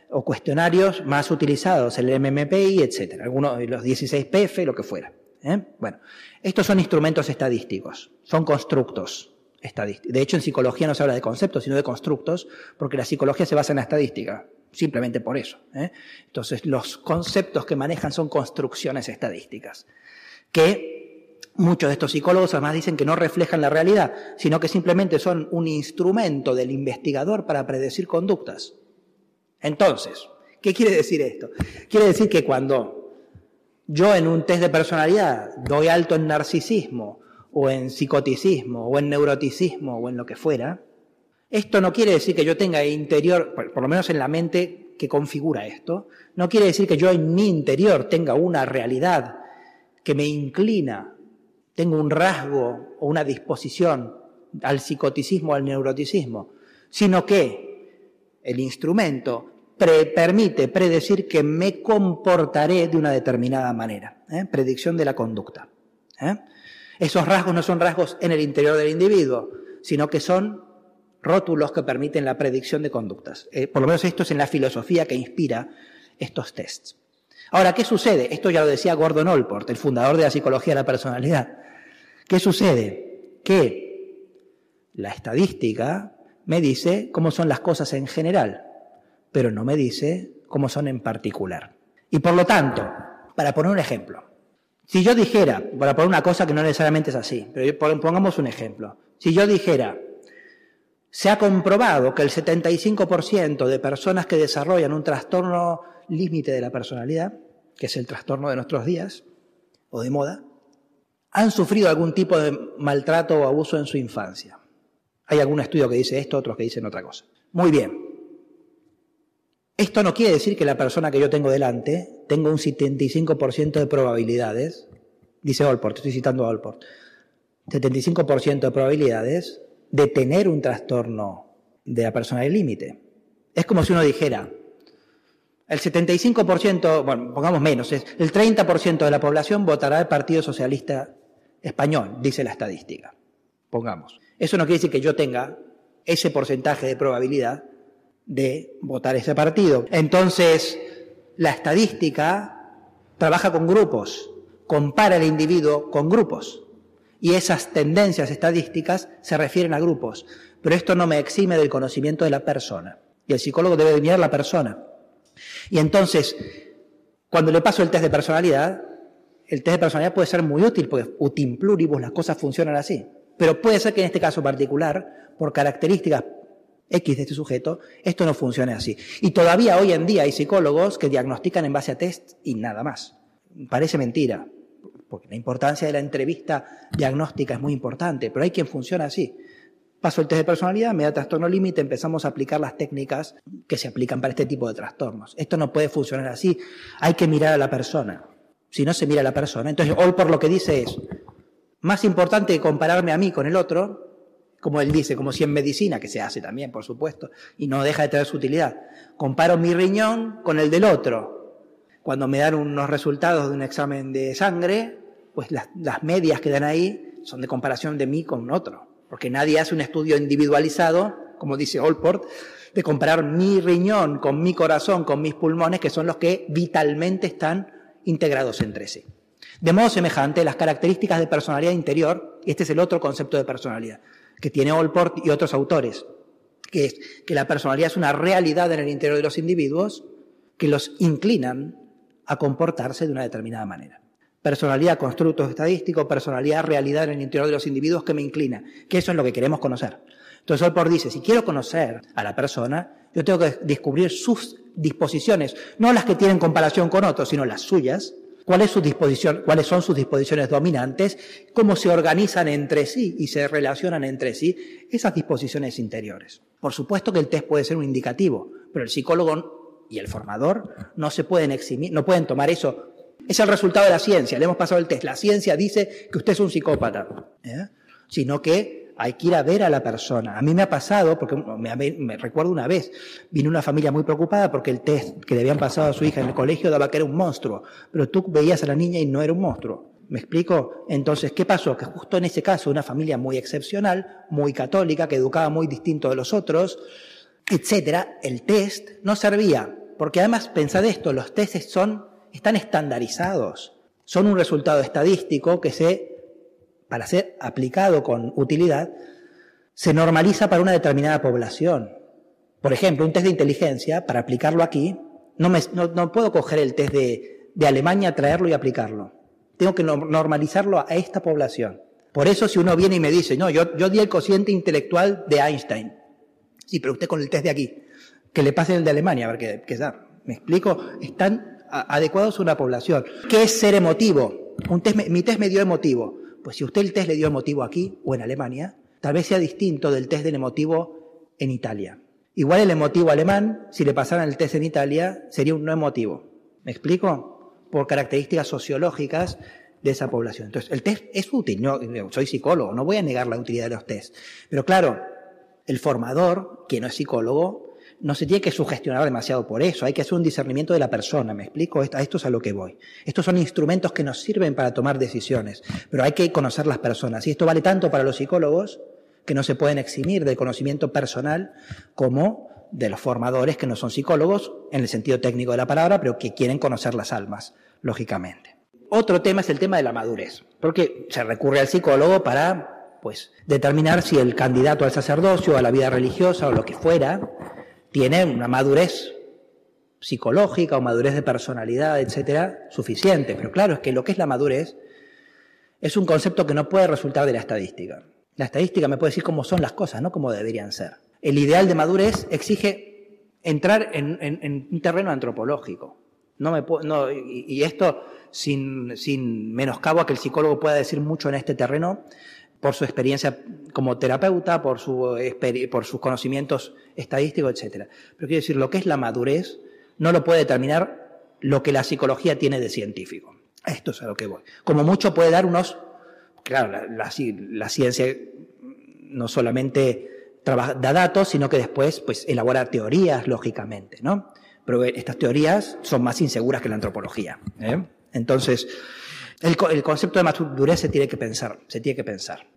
o cuestionarios más utilizados, el MMPI, etcétera, algunos de los 16 PF, lo que fuera. ¿eh? Bueno, estos son instrumentos estadísticos, son constructos. De hecho, en psicología no se habla de conceptos, sino de constructos, porque la psicología se basa en la estadística simplemente por eso. ¿eh? Entonces, los conceptos que manejan son construcciones estadísticas, que muchos de estos psicólogos además dicen que no reflejan la realidad, sino que simplemente son un instrumento del investigador para predecir conductas. Entonces, ¿qué quiere decir esto? Quiere decir que cuando yo en un test de personalidad doy alto en narcisismo, o en psicoticismo, o en neuroticismo, o en lo que fuera, esto no quiere decir que yo tenga interior, por lo menos en la mente que configura esto, no quiere decir que yo en mi interior tenga una realidad que me inclina, tengo un rasgo o una disposición al psicoticismo, al neuroticismo, sino que el instrumento permite predecir que me comportaré de una determinada manera. ¿eh? Predicción de la conducta. ¿eh? Esos rasgos no son rasgos en el interior del individuo, sino que son rótulos que permiten la predicción de conductas. Eh, por lo menos esto es en la filosofía que inspira estos tests. Ahora, ¿qué sucede? Esto ya lo decía Gordon Allport, el fundador de la psicología de la personalidad. ¿Qué sucede? Que la estadística me dice cómo son las cosas en general, pero no me dice cómo son en particular. Y por lo tanto, para poner un ejemplo, si yo dijera, para poner una cosa que no necesariamente es así, pero pongamos un ejemplo, si yo dijera, se ha comprobado que el 75% de personas que desarrollan un trastorno límite de la personalidad, que es el trastorno de nuestros días o de moda, han sufrido algún tipo de maltrato o abuso en su infancia. Hay algún estudio que dice esto, otros que dicen otra cosa. Muy bien. Esto no quiere decir que la persona que yo tengo delante tenga un 75% de probabilidades, dice Olport, estoy citando a Olport, 75% de probabilidades de tener un trastorno de la personalidad límite. Es como si uno dijera, el 75%, bueno, pongamos menos, el 30% de la población votará al Partido Socialista Español, dice la estadística. Pongamos. Eso no quiere decir que yo tenga ese porcentaje de probabilidad de votar ese partido. Entonces, la estadística trabaja con grupos, compara el individuo con grupos. Y esas tendencias estadísticas se refieren a grupos. Pero esto no me exime del conocimiento de la persona. Y el psicólogo debe mirar la persona. Y entonces, cuando le paso el test de personalidad, el test de personalidad puede ser muy útil, porque utim pluribus, las cosas funcionan así. Pero puede ser que en este caso particular, por características X de este sujeto, esto no funcione así. Y todavía hoy en día hay psicólogos que diagnostican en base a test y nada más. Parece mentira, porque la importancia de la entrevista diagnóstica es muy importante, pero hay quien funciona así. Paso el test de personalidad, me da trastorno límite, empezamos a aplicar las técnicas que se aplican para este tipo de trastornos. Esto no puede funcionar así, hay que mirar a la persona. Si no se mira a la persona, entonces hoy por lo que dice es, más importante que compararme a mí con el otro, como él dice, como si en medicina, que se hace también, por supuesto, y no deja de tener su utilidad. Comparo mi riñón con el del otro. Cuando me dan unos resultados de un examen de sangre, pues las, medias que dan ahí son de comparación de mí con otro. Porque nadie hace un estudio individualizado, como dice Allport, de comparar mi riñón con mi corazón, con mis pulmones, que son los que vitalmente están integrados entre sí. De modo semejante, las características de personalidad interior, este es el otro concepto de personalidad, que tiene Allport y otros autores, que es que la personalidad es una realidad en el interior de los individuos que los inclinan a comportarse de una determinada manera. Personalidad, constructo estadístico, personalidad, realidad en el interior de los individuos que me inclina, que eso es lo que queremos conocer. Entonces Allport dice, si quiero conocer a la persona, yo tengo que descubrir sus disposiciones, no las que tienen comparación con otros, sino las suyas, cuál es su disposición, cuáles son sus disposiciones dominantes, cómo se organizan entre sí y se relacionan entre sí esas disposiciones interiores. Por supuesto que el test puede ser un indicativo, pero el psicólogo y el formador no se pueden eximir, no pueden tomar eso. Es el resultado de la ciencia, le hemos pasado el test. La ciencia dice que usted es un psicópata, ¿eh? sino que hay que ir a ver a la persona. A mí me ha pasado, porque me, recuerdo una vez, vino una familia muy preocupada porque el test que le habían pasado a su hija en el colegio daba que era un monstruo, pero tú veías a la niña y no era un monstruo. ¿Me explico? Entonces, ¿qué pasó? Que justo en ese caso, una familia muy excepcional, muy católica, que educaba muy distinto de los otros, etcétera, el test no servía. Porque además, pensad esto, los tests son, están estandarizados. Son un resultado estadístico que se para ser aplicado con utilidad, se normaliza para una determinada población. Por ejemplo, un test de inteligencia, para aplicarlo aquí, no, puedo coger el test de, Alemania, traerlo y aplicarlo. Tengo que normalizarlo a esta población. Por eso si uno viene y me dice, no, yo, yo di el cociente intelectual de Einstein. Sí, pero usted con el test de aquí, que le pase el de Alemania, a ver qué, qué ¿Me explico? Están adecuados a una población. ¿Qué es ser emotivo? Un test, mi test me dio emotivo. Pues si usted el test le dio emotivo aquí o en Alemania, tal vez sea distinto del test del emotivo en Italia. Igual el emotivo alemán, si le pasaran el test en Italia, sería un no emotivo. ¿Me explico? Por características sociológicas de esa población. Entonces, el test es útil. No, soy psicólogo, no voy a negar la utilidad de los test. Pero claro, el formador, que no es psicólogo, no se tiene que sugestionar demasiado por eso, hay que hacer un discernimiento de la persona, ¿me explico? A esto es a lo que voy. Estos son instrumentos que nos sirven para tomar decisiones, pero hay que conocer las personas. Y esto vale tanto para los psicólogos, que no se pueden eximir del conocimiento personal, como de los formadores que no son psicólogos, en el sentido técnico de la palabra, pero que quieren conocer las almas, lógicamente. Otro tema es el tema de la madurez, porque se recurre al psicólogo para pues, determinar si el candidato al sacerdocio, a la vida religiosa o lo que fuera, tiene una madurez psicológica o madurez de personalidad, etcétera, suficiente. Pero claro, es que lo que es la madurez es un concepto que no puede resultar de la estadística. La estadística me puede decir cómo son las cosas, no cómo deberían ser. El ideal de madurez exige entrar en, un terreno antropológico. No me y, esto sin, sin menoscabo a que el psicólogo pueda decir mucho en este terreno, por su experiencia como terapeuta, por, su, por sus conocimientos estadísticos, etc. Pero quiero decir, lo que es la madurez no lo puede determinar lo que la psicología tiene de científico. Esto es a lo que voy. Como mucho puede dar unos... Claro, la, la, ciencia no solamente trabaja, da datos, sino que después pues, elabora teorías, lógicamente, ¿no? Pero estas teorías son más inseguras que la antropología. ¿eh? Entonces, el, concepto de madurez se tiene que pensar, se tiene que pensar.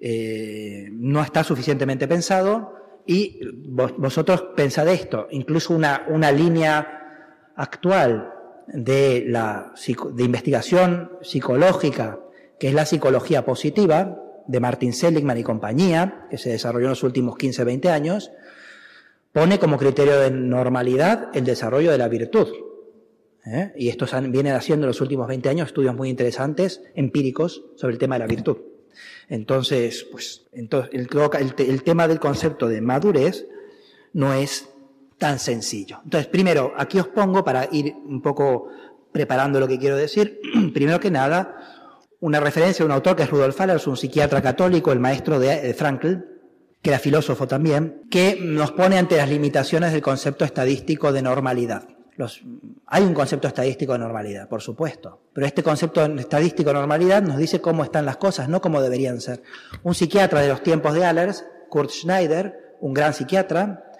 Eh, no está suficientemente pensado y vosotros pensad esto, incluso una, una línea actual de, la, de investigación psicológica, que es la psicología positiva, de Martin Seligman y compañía, que se desarrolló en los últimos 15-20 años, pone como criterio de normalidad el desarrollo de la virtud. ¿Eh? y estos vienen haciendo en los últimos 20 años estudios muy interesantes, empíricos, sobre el tema de la virtud. Entonces, pues, entonces el, tema del concepto de madurez no es tan sencillo. Entonces, primero, aquí os pongo para ir un poco preparando lo que quiero decir, [clears throat] primero que nada, una referencia a un autor que es Rudolf Allers, un psiquiatra católico, el maestro de Frankl, que era filósofo también, que nos pone ante las limitaciones del concepto estadístico de normalidad hay un concepto estadístico de normalidad, por supuesto, pero este concepto estadístico de normalidad nos dice cómo están las cosas, no cómo deberían ser. Un psiquiatra de los tiempos de Allers, Kurt Schneider, un gran psiquiatra,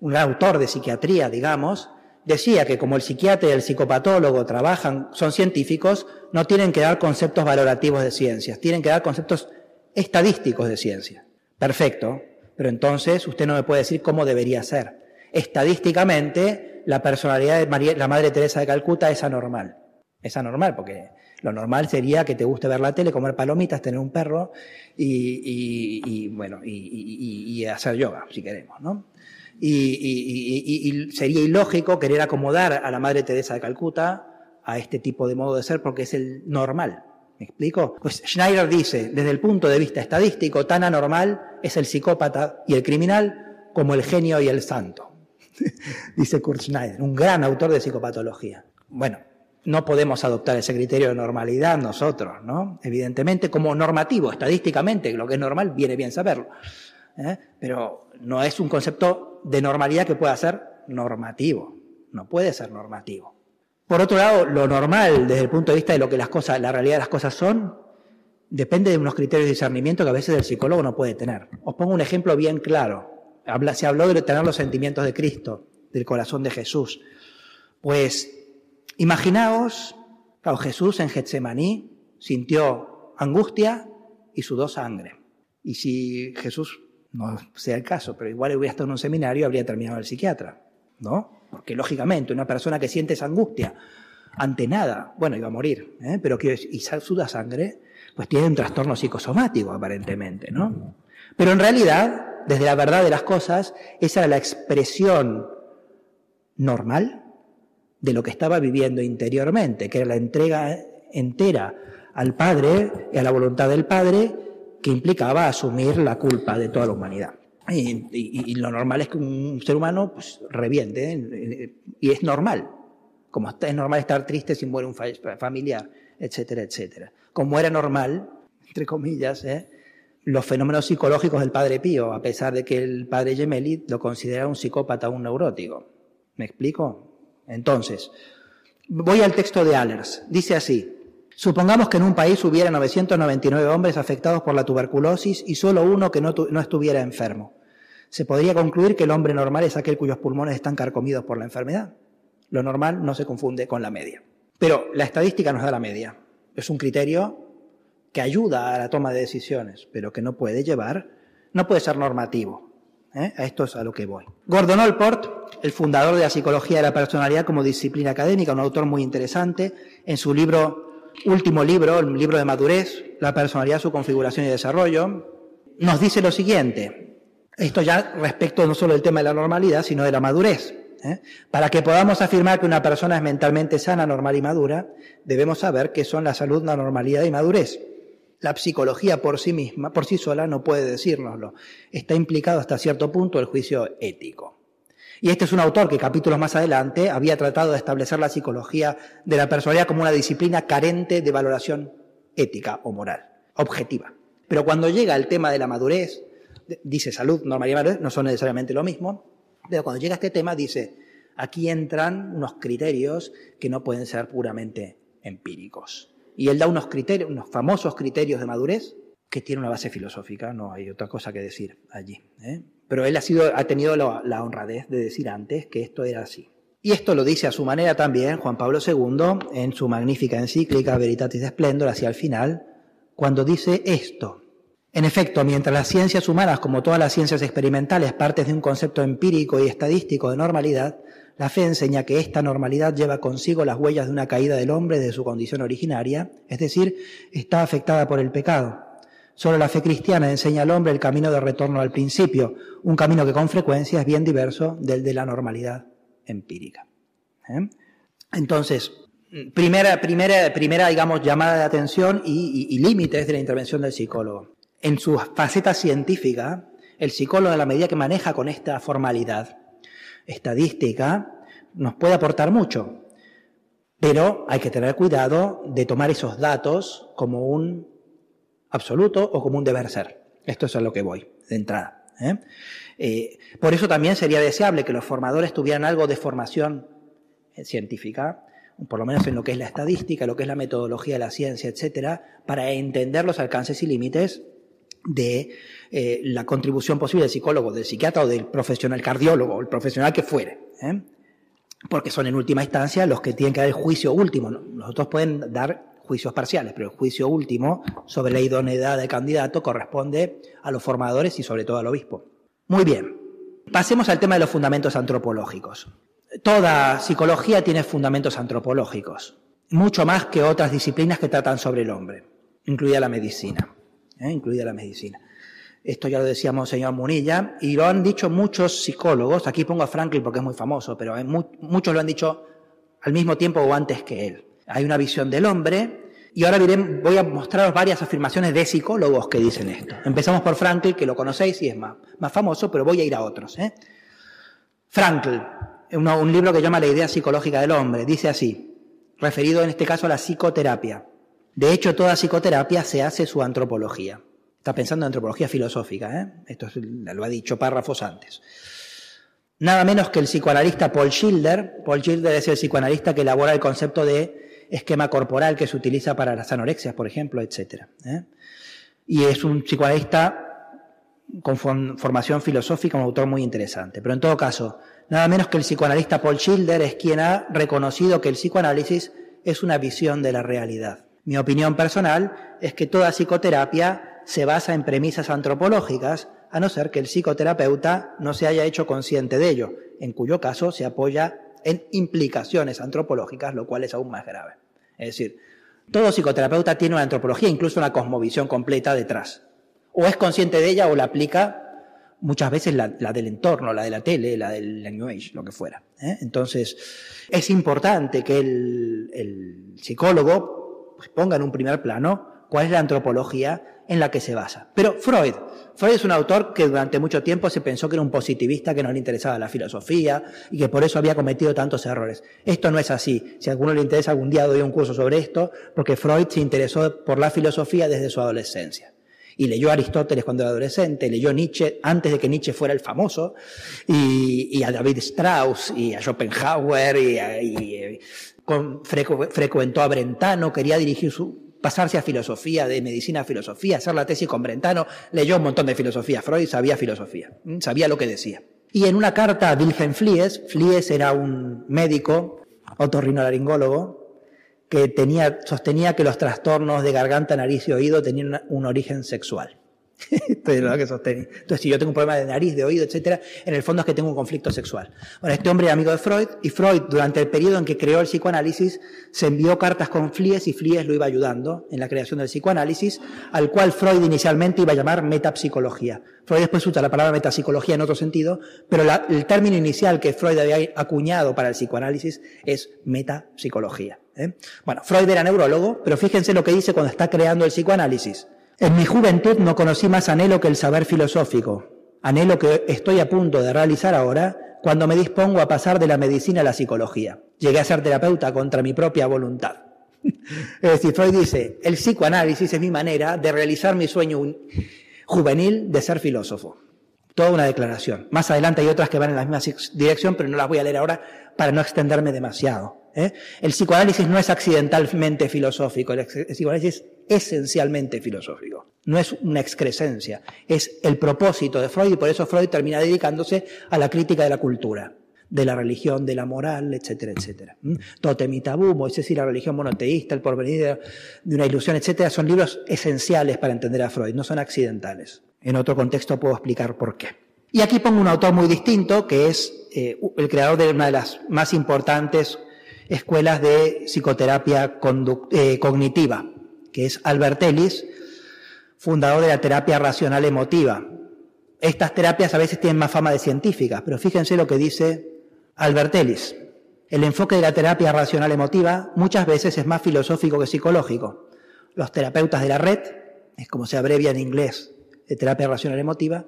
un autor de psiquiatría, digamos, decía que como el psiquiatra y el psicopatólogo trabajan, son científicos, no tienen que dar conceptos valorativos de ciencias, tienen que dar conceptos estadísticos de ciencia. Perfecto, pero entonces usted no me puede decir cómo debería ser. Estadísticamente, la personalidad de la Madre Teresa de Calcuta es anormal. Es anormal porque lo normal sería que te guste ver la tele, comer palomitas, tener un perro y, bueno, y, hacer yoga, si queremos, ¿no? Y, sería ilógico querer acomodar a la Madre Teresa de Calcuta a este tipo de modo de ser porque es el normal. ¿Me explico? Pues Schneider dice, desde el punto de vista estadístico, tan anormal es el psicópata y el criminal como el genio y el santo. [laughs] dice Kurt Schneider, un gran autor de psicopatología. Bueno, no podemos adoptar ese criterio de normalidad nosotros, ¿no? Evidentemente, como normativo, estadísticamente, lo que es normal, viene bien saberlo. ¿eh? Pero no es un concepto de normalidad que pueda ser normativo. No puede ser normativo. Por otro lado, lo normal, desde el punto de vista de lo que las cosas, la realidad de las cosas son, depende de unos criterios de discernimiento que a veces el psicólogo no puede tener. Os pongo un ejemplo bien claro se habló de tener los sentimientos de Cristo, del corazón de Jesús. Pues imaginaos, claro, Jesús en Getsemaní sintió angustia y sudó sangre. Y si Jesús, no sea el caso, pero igual hubiera estado en un seminario, habría terminado el psiquiatra, ¿no? Porque lógicamente una persona que siente esa angustia ante nada, bueno, iba a morir, ¿eh? pero que y suda sangre, pues tiene un trastorno psicosomático aparentemente, ¿no? Pero en realidad desde la verdad de las cosas, esa era la expresión normal de lo que estaba viviendo interiormente, que era la entrega entera al Padre y a la voluntad del Padre, que implicaba asumir la culpa de toda la humanidad. Y, lo normal es que un ser humano pues, reviente, ¿eh? y es normal, como es normal estar triste si muere un familiar, etcétera, etcétera. Como era normal, entre comillas, ¿eh? Los fenómenos psicológicos del padre Pío, a pesar de que el padre Gemelli lo considera un psicópata, un neurótico. ¿Me explico? Entonces, voy al texto de Allers. Dice así, supongamos que en un país hubiera 999 hombres afectados por la tuberculosis y solo uno que no, no estuviera enfermo. se podría concluir que el hombre normal es aquel cuyos pulmones están carcomidos por la enfermedad. Lo normal no se confunde con la media. Pero la estadística nos da la media. Es un criterio que ayuda a la toma de decisiones, pero que no puede llevar, no puede ser normativo. ¿eh? A esto es a lo que voy. Gordon Allport, el fundador de la psicología de la personalidad como disciplina académica, un autor muy interesante, en su libro, último libro, el libro de madurez, La personalidad, su configuración y desarrollo, nos dice lo siguiente. Esto ya respecto no solo del tema de la normalidad, sino de la madurez. ¿eh? Para que podamos afirmar que una persona es mentalmente sana, normal y madura, debemos saber qué son la salud, la normalidad y madurez. La psicología por sí misma, por sí sola, no puede decírnoslo. Está implicado hasta cierto punto el juicio ético. Y este es un autor que capítulos más adelante había tratado de establecer la psicología de la personalidad como una disciplina carente de valoración ética o moral, objetiva. Pero cuando llega el tema de la madurez, dice salud, normalidad y madurez, no son necesariamente lo mismo, pero cuando llega este tema dice, aquí entran unos criterios que no pueden ser puramente empíricos. Y él da unos criterios, unos famosos criterios de madurez que tienen una base filosófica, no hay otra cosa que decir allí. ¿eh? Pero él ha, sido, ha tenido la, honradez de decir antes que esto era así. Y esto lo dice a su manera también Juan Pablo II en su magnífica encíclica Veritatis Splendor hacia el final, cuando dice esto. En efecto, mientras las ciencias humanas, como todas las ciencias experimentales, parten de un concepto empírico y estadístico de normalidad, la fe enseña que esta normalidad lleva consigo las huellas de una caída del hombre de su condición originaria, es decir, está afectada por el pecado. Solo la fe cristiana enseña al hombre el camino de retorno al principio, un camino que con frecuencia es bien diverso del de la normalidad empírica. ¿Eh? Entonces, primera, primera, primera, digamos, llamada de atención y, y, y límites de la intervención del psicólogo. En su faceta científica, el psicólogo, a la medida que maneja con esta formalidad, estadística nos puede aportar mucho, pero hay que tener cuidado de tomar esos datos como un absoluto o como un deber ser. Esto es a lo que voy, de entrada. ¿eh? Eh, por eso también sería deseable que los formadores tuvieran algo de formación científica, por lo menos en lo que es la estadística, lo que es la metodología de la ciencia, etcétera, para entender los alcances y límites de eh, la contribución posible del psicólogo, del psiquiatra o del profesional cardiólogo, o el profesional que fuere. ¿eh? Porque son en última instancia los que tienen que dar el juicio último. Nosotros pueden dar juicios parciales, pero el juicio último sobre la idoneidad del candidato corresponde a los formadores y sobre todo al obispo. Muy bien. Pasemos al tema de los fundamentos antropológicos. Toda psicología tiene fundamentos antropológicos, mucho más que otras disciplinas que tratan sobre el hombre, incluida la medicina. ¿Eh? incluida la medicina. Esto ya lo decíamos señor Munilla, y lo han dicho muchos psicólogos, aquí pongo a Franklin porque es muy famoso, pero muchos lo han dicho al mismo tiempo o antes que él. Hay una visión del hombre, y ahora voy a mostraros varias afirmaciones de psicólogos que dicen esto. Empezamos por Frankl, que lo conocéis y es más, más famoso, pero voy a ir a otros. ¿eh? Frankl, un libro que llama La idea psicológica del hombre, dice así, referido en este caso a la psicoterapia. De hecho, toda psicoterapia se hace su antropología. Está pensando en antropología filosófica, ¿eh? Esto lo ha dicho párrafos antes. Nada menos que el psicoanalista Paul Schilder. Paul Schilder es el psicoanalista que elabora el concepto de esquema corporal que se utiliza para las anorexias, por ejemplo, etc. ¿eh? Y es un psicoanalista con formación filosófica, un autor muy interesante. Pero en todo caso, nada menos que el psicoanalista Paul Schilder es quien ha reconocido que el psicoanálisis es una visión de la realidad. Mi opinión personal es que toda psicoterapia se basa en premisas antropológicas, a no ser que el psicoterapeuta no se haya hecho consciente de ello, en cuyo caso se apoya en implicaciones antropológicas, lo cual es aún más grave. Es decir, todo psicoterapeuta tiene una antropología, incluso una cosmovisión completa detrás. O es consciente de ella o la aplica muchas veces la, del entorno, la de la tele, la del New Age, lo que fuera. ¿eh? Entonces, es importante que el, psicólogo ponga en un primer plano cuál es la antropología en la que se basa. Pero Freud, Freud es un autor que durante mucho tiempo se pensó que era un positivista, que no le interesaba la filosofía y que por eso había cometido tantos errores. Esto no es así. Si a alguno le interesa, algún día doy un curso sobre esto, porque Freud se interesó por la filosofía desde su adolescencia. Y leyó a Aristóteles cuando era adolescente, leyó Nietzsche antes de que Nietzsche fuera el famoso, y, a David Strauss, y a Schopenhauer, y, y frecuentó a Brentano, quería dirigir su pasarse a filosofía, de medicina a filosofía, hacer la tesis con Brentano, leyó un montón de filosofía. Freud sabía filosofía, sabía lo que decía. Y en una carta a Wilhelm Flies, Flies era un médico, otorrinolaringólogo, que tenía, sostenía que los trastornos de garganta, nariz y oído tenían un origen sexual. Esto es lo que sostenía. Entonces, si yo tengo un problema de nariz, de oído, etcétera, en el fondo es que tengo un conflicto sexual. Bueno, este hombre era amigo de Freud, y Freud, durante el periodo en que creó el psicoanálisis, se envió cartas con Flies y Flies lo iba ayudando en la creación del psicoanálisis, al cual Freud inicialmente iba a llamar metapsicología. Freud después usa la palabra metapsicología en otro sentido, pero el término inicial que Freud había acuñado para el psicoanálisis es metapsicología. ¿eh? Bueno, Freud era neurólogo, pero fíjense lo que dice cuando está creando el psicoanálisis. En mi juventud no conocí más anhelo que el saber filosófico, anhelo que estoy a punto de realizar ahora cuando me dispongo a pasar de la medicina a la psicología. Llegué a ser terapeuta contra mi propia voluntad. [laughs] es decir, Freud dice, el psicoanálisis es mi manera de realizar mi sueño juvenil de ser filósofo. Toda una declaración. Más adelante hay otras que van en la misma dirección, pero no las voy a leer ahora para no extenderme demasiado. ¿eh? El psicoanálisis no es accidentalmente filosófico, el, psicoanálisis esencialmente filosófico. No es una excrescencia, es el propósito de Freud y por eso Freud termina dedicándose a la crítica de la cultura, de la religión, de la moral, etcétera, etcétera. Totem y tabú, Moisés y la religión monoteísta, el porvenir de, una ilusión, etcétera, son libros esenciales para entender a Freud, no son accidentales. En otro contexto puedo explicar por qué. Y aquí pongo un autor muy distinto, que es eh, el creador de una de las más importantes escuelas de psicoterapia eh, cognitiva, que es Albert Ellis, fundador de la terapia racional emotiva. Estas terapias a veces tienen más fama de científicas, pero fíjense lo que dice Albert Ellis. El enfoque de la terapia racional emotiva muchas veces es más filosófico que psicológico. Los terapeutas de la red, es como se abrevia en inglés de terapia racional emotiva,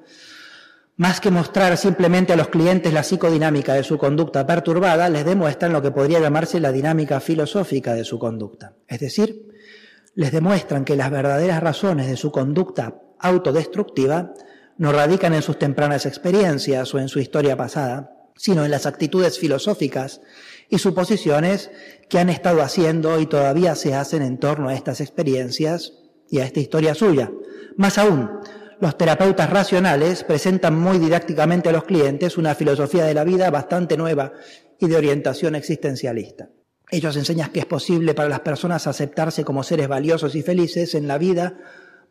más que mostrar simplemente a los clientes la psicodinámica de su conducta perturbada, les demuestran lo que podría llamarse la dinámica filosófica de su conducta. Es decir, les demuestran que las verdaderas razones de su conducta autodestructiva no radican en sus tempranas experiencias o en su historia pasada, sino en las actitudes filosóficas y suposiciones que han estado haciendo y todavía se hacen en torno a estas experiencias y a esta historia suya. Más aún, los terapeutas racionales presentan muy didácticamente a los clientes una filosofía de la vida bastante nueva y de orientación existencialista. Ellos enseñan que es posible para las personas aceptarse como seres valiosos y felices en la vida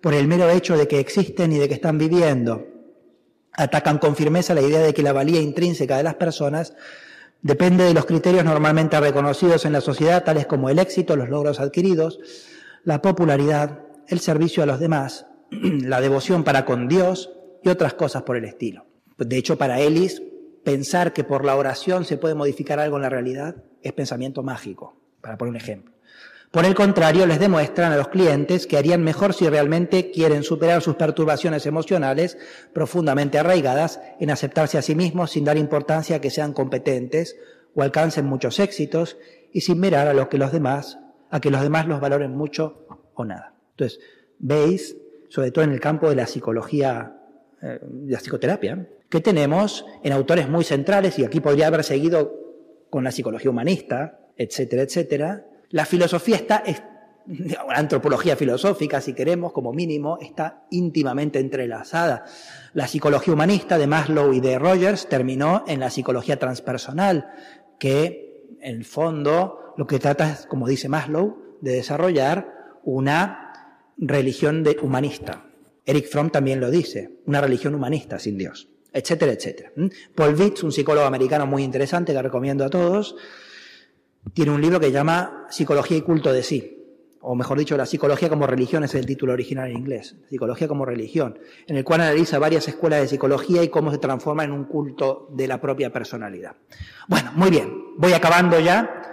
por el mero hecho de que existen y de que están viviendo. Atacan con firmeza la idea de que la valía intrínseca de las personas depende de los criterios normalmente reconocidos en la sociedad, tales como el éxito, los logros adquiridos, la popularidad, el servicio a los demás, [clears throat] la devoción para con Dios y otras cosas por el estilo. De hecho, para Ellis, pensar que por la oración se puede modificar algo en la realidad es pensamiento mágico, para poner un ejemplo. Por el contrario, les demuestran a los clientes que harían mejor si realmente quieren superar sus perturbaciones emocionales profundamente arraigadas en aceptarse a sí mismos sin dar importancia a que sean competentes o alcancen muchos éxitos y sin mirar a lo que los demás, a que los demás los valoren mucho o nada. Entonces, veis sobre todo en el campo de la psicología, eh, de la psicoterapia, que tenemos en autores muy centrales, y aquí podría haber seguido con la psicología humanista, etcétera, etcétera. La filosofía está, la antropología filosófica, si queremos, como mínimo, está íntimamente entrelazada. La psicología humanista de Maslow y de Rogers terminó en la psicología transpersonal, que en el fondo lo que trata es, como dice Maslow, de desarrollar una religión de humanista. Eric Fromm también lo dice, una religión humanista sin Dios, etcétera, etcétera. Paul Vitz, un psicólogo americano muy interesante que recomiendo a todos, tiene un libro que llama Psicología y culto de sí, o mejor dicho, la psicología como religión es el título original en inglés, psicología como religión, en el cual analiza varias escuelas de psicología y cómo se transforma en un culto de la propia personalidad. Bueno, muy bien, voy acabando ya.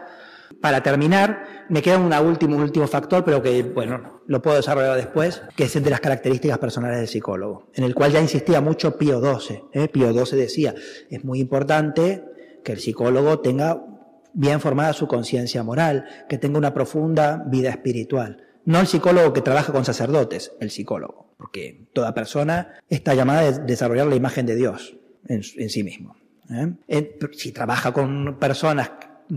Para terminar, me queda un último, último factor, pero que, bueno, lo puedo desarrollar después, que es el de las características personales del psicólogo, en el cual ya insistía mucho Pío XII. ¿eh? Pío XII decía, es muy importante que el psicólogo tenga bien formada su conciencia moral, que tenga una profunda vida espiritual. No el psicólogo que trabaja con sacerdotes, el psicólogo, porque toda persona está llamada a desarrollar la imagen de Dios en, sí mismo. ¿eh? Si trabaja con personas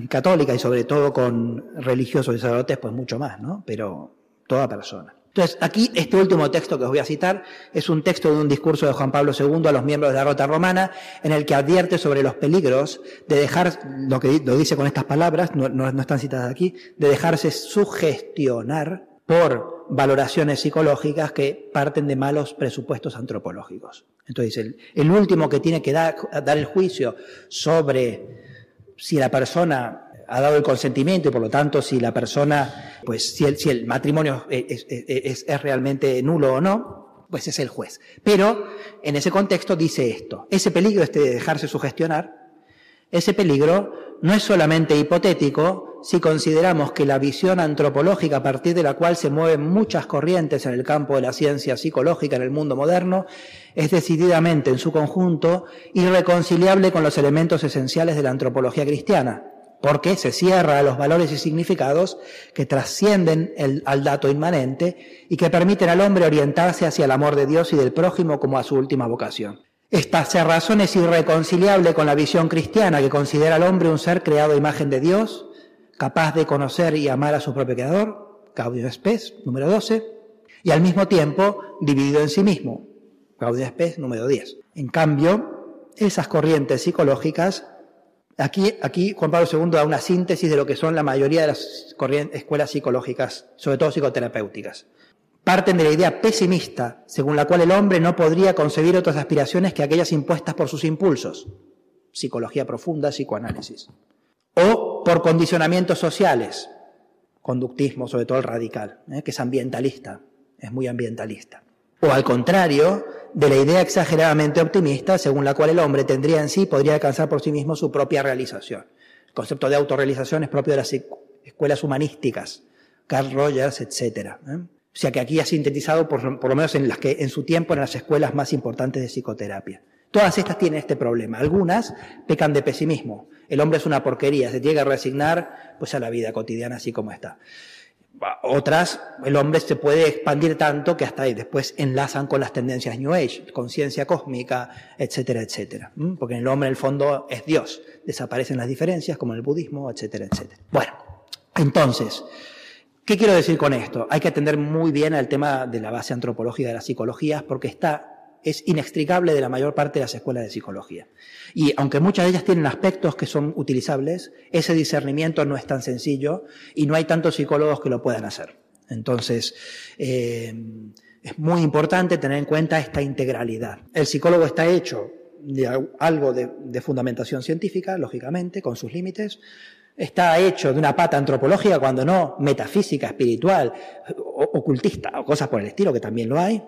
católica y sobre todo con religiosos y sacerdotes, pues mucho más, ¿no? Pero toda persona. Entonces, aquí este último texto que os voy a citar es un texto de un discurso de Juan Pablo II a los miembros de la Rota Romana, en el que advierte sobre los peligros de dejar, lo que lo dice con estas palabras, no, no, están citadas aquí, de dejarse sugestionar por valoraciones psicológicas que parten de malos presupuestos antropológicos. Entonces, el, el último que tiene que dar, dar el juicio sobre si la persona ha dado el consentimiento y por lo tanto si la persona, pues si el, si el matrimonio es, es, es, realmente nulo o no, pues es el juez. Pero en ese contexto dice esto, ese peligro este de dejarse sugestionar, ese peligro no es solamente hipotético si consideramos que la visión antropológica a partir de la cual se mueven muchas corrientes en el campo de la ciencia psicológica en el mundo moderno es decididamente en su conjunto irreconciliable con los elementos esenciales de la antropología cristiana porque se cierra a los valores y significados que trascienden el, al dato inmanente y que permiten al hombre orientarse hacia el amor de Dios y del prójimo como a su última vocación. Esta cerrazón es irreconciliable con la visión cristiana que considera al hombre un ser creado a imagen de Dios, capaz de conocer y amar a su propio creador, Gaudium Spes, número 12, y al mismo tiempo dividido en sí mismo, Gaudium Spes, número 10. En cambio, esas corrientes psicológicas Aquí, aquí Juan Pablo II da una síntesis de lo que son la mayoría de las escuelas psicológicas, sobre todo psicoterapéuticas. Parten de la idea pesimista, según la cual el hombre no podría concebir otras aspiraciones que aquellas impuestas por sus impulsos, psicología profunda, psicoanálisis, o por condicionamientos sociales, conductismo, sobre todo el radical, ¿eh? que es ambientalista, es muy ambientalista. O al contrario, de la idea exageradamente optimista según la cual el hombre tendría en sí, podría alcanzar por sí mismo su propia realización. El concepto de autorrealización es propio de las escuelas humanísticas, Carl Rogers, etc. ¿eh? O sea que aquí ha sintetizado, por, lo menos en las que en su tiempo eran las escuelas más importantes de psicoterapia. Todas estas tienen este problema. Algunas pecan de pesimismo. El hombre es una porquería, se tiene que resignar pues, a la vida cotidiana así como está. Otras, el hombre se puede expandir tanto que hasta ahí después enlazan con las tendencias New Age, conciencia cósmica, etcétera, etcétera. Porque el hombre, en el fondo, es Dios. Desaparecen las diferencias, como en el budismo, etcétera, etcétera. Bueno, entonces, ¿qué quiero decir con esto? Hay que atender muy bien al tema de la base antropológica de las psicologías, porque está es inextricable de la mayor parte de las escuelas de psicología. Y aunque muchas de ellas tienen aspectos que son utilizables, ese discernimiento no es tan sencillo y no hay tantos psicólogos que lo puedan hacer. Entonces, eh, es muy importante tener en cuenta esta integralidad. El psicólogo está hecho de algo de, de fundamentación científica, lógicamente, con sus límites, está hecho de una pata antropológica, cuando no metafísica, espiritual, ocultista o cosas por el estilo, que también lo hay,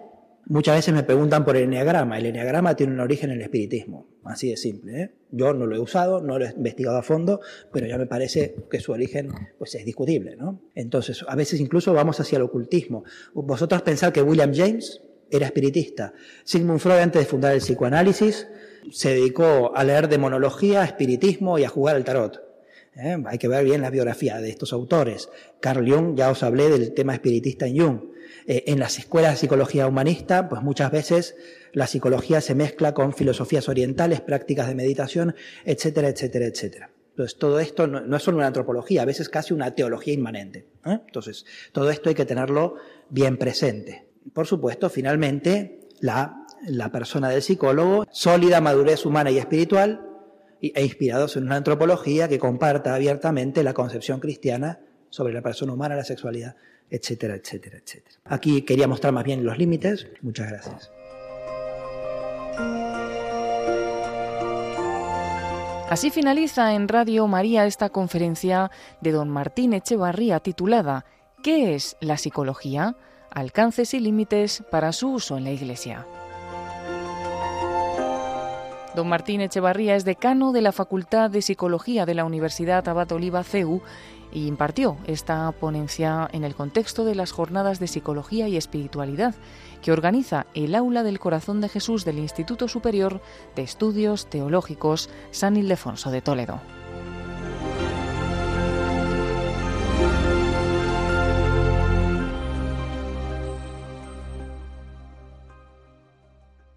Muchas veces me preguntan por el enneagrama. El enneagrama tiene un origen en el espiritismo, así de simple. ¿eh? Yo no lo he usado, no lo he investigado a fondo, pero ya me parece que su origen pues, es discutible. ¿no? Entonces, a veces incluso vamos hacia el ocultismo. Vosotros pensad que William James era espiritista. Sigmund Freud, antes de fundar el psicoanálisis, se dedicó a leer demonología, espiritismo y a jugar al tarot. ¿eh? Hay que ver bien la biografía de estos autores. Carl Jung, ya os hablé del tema espiritista en Jung. Eh, en las escuelas de psicología humanista, pues muchas veces la psicología se mezcla con filosofías orientales, prácticas de meditación, etcétera, etcétera, etcétera. Entonces, todo esto no, es solo una antropología, a veces casi una teología inmanente. ¿eh? Entonces, todo esto hay que tenerlo bien presente. Por supuesto, finalmente, la, la persona del psicólogo, sólida madurez humana y espiritual, e inspirados en una antropología que comparta abiertamente la concepción cristiana sobre la persona humana, la sexualidad, etcétera, etcétera, etcétera. Aquí quería mostrar más bien los límites. Muchas gracias. Así finaliza en Radio María esta conferencia de don Martín Echevarría titulada ¿Qué es la psicología? Alcances y límites para su uso en la Iglesia. Don Martín Echevarría es decano de la Facultad de Psicología de la Universidad Abad Oliva CEU y impartió esta ponencia en el contexto de las jornadas de Psicología y Espiritualidad que organiza el Aula del Corazón de Jesús del Instituto Superior de Estudios Teológicos San Ildefonso de Toledo.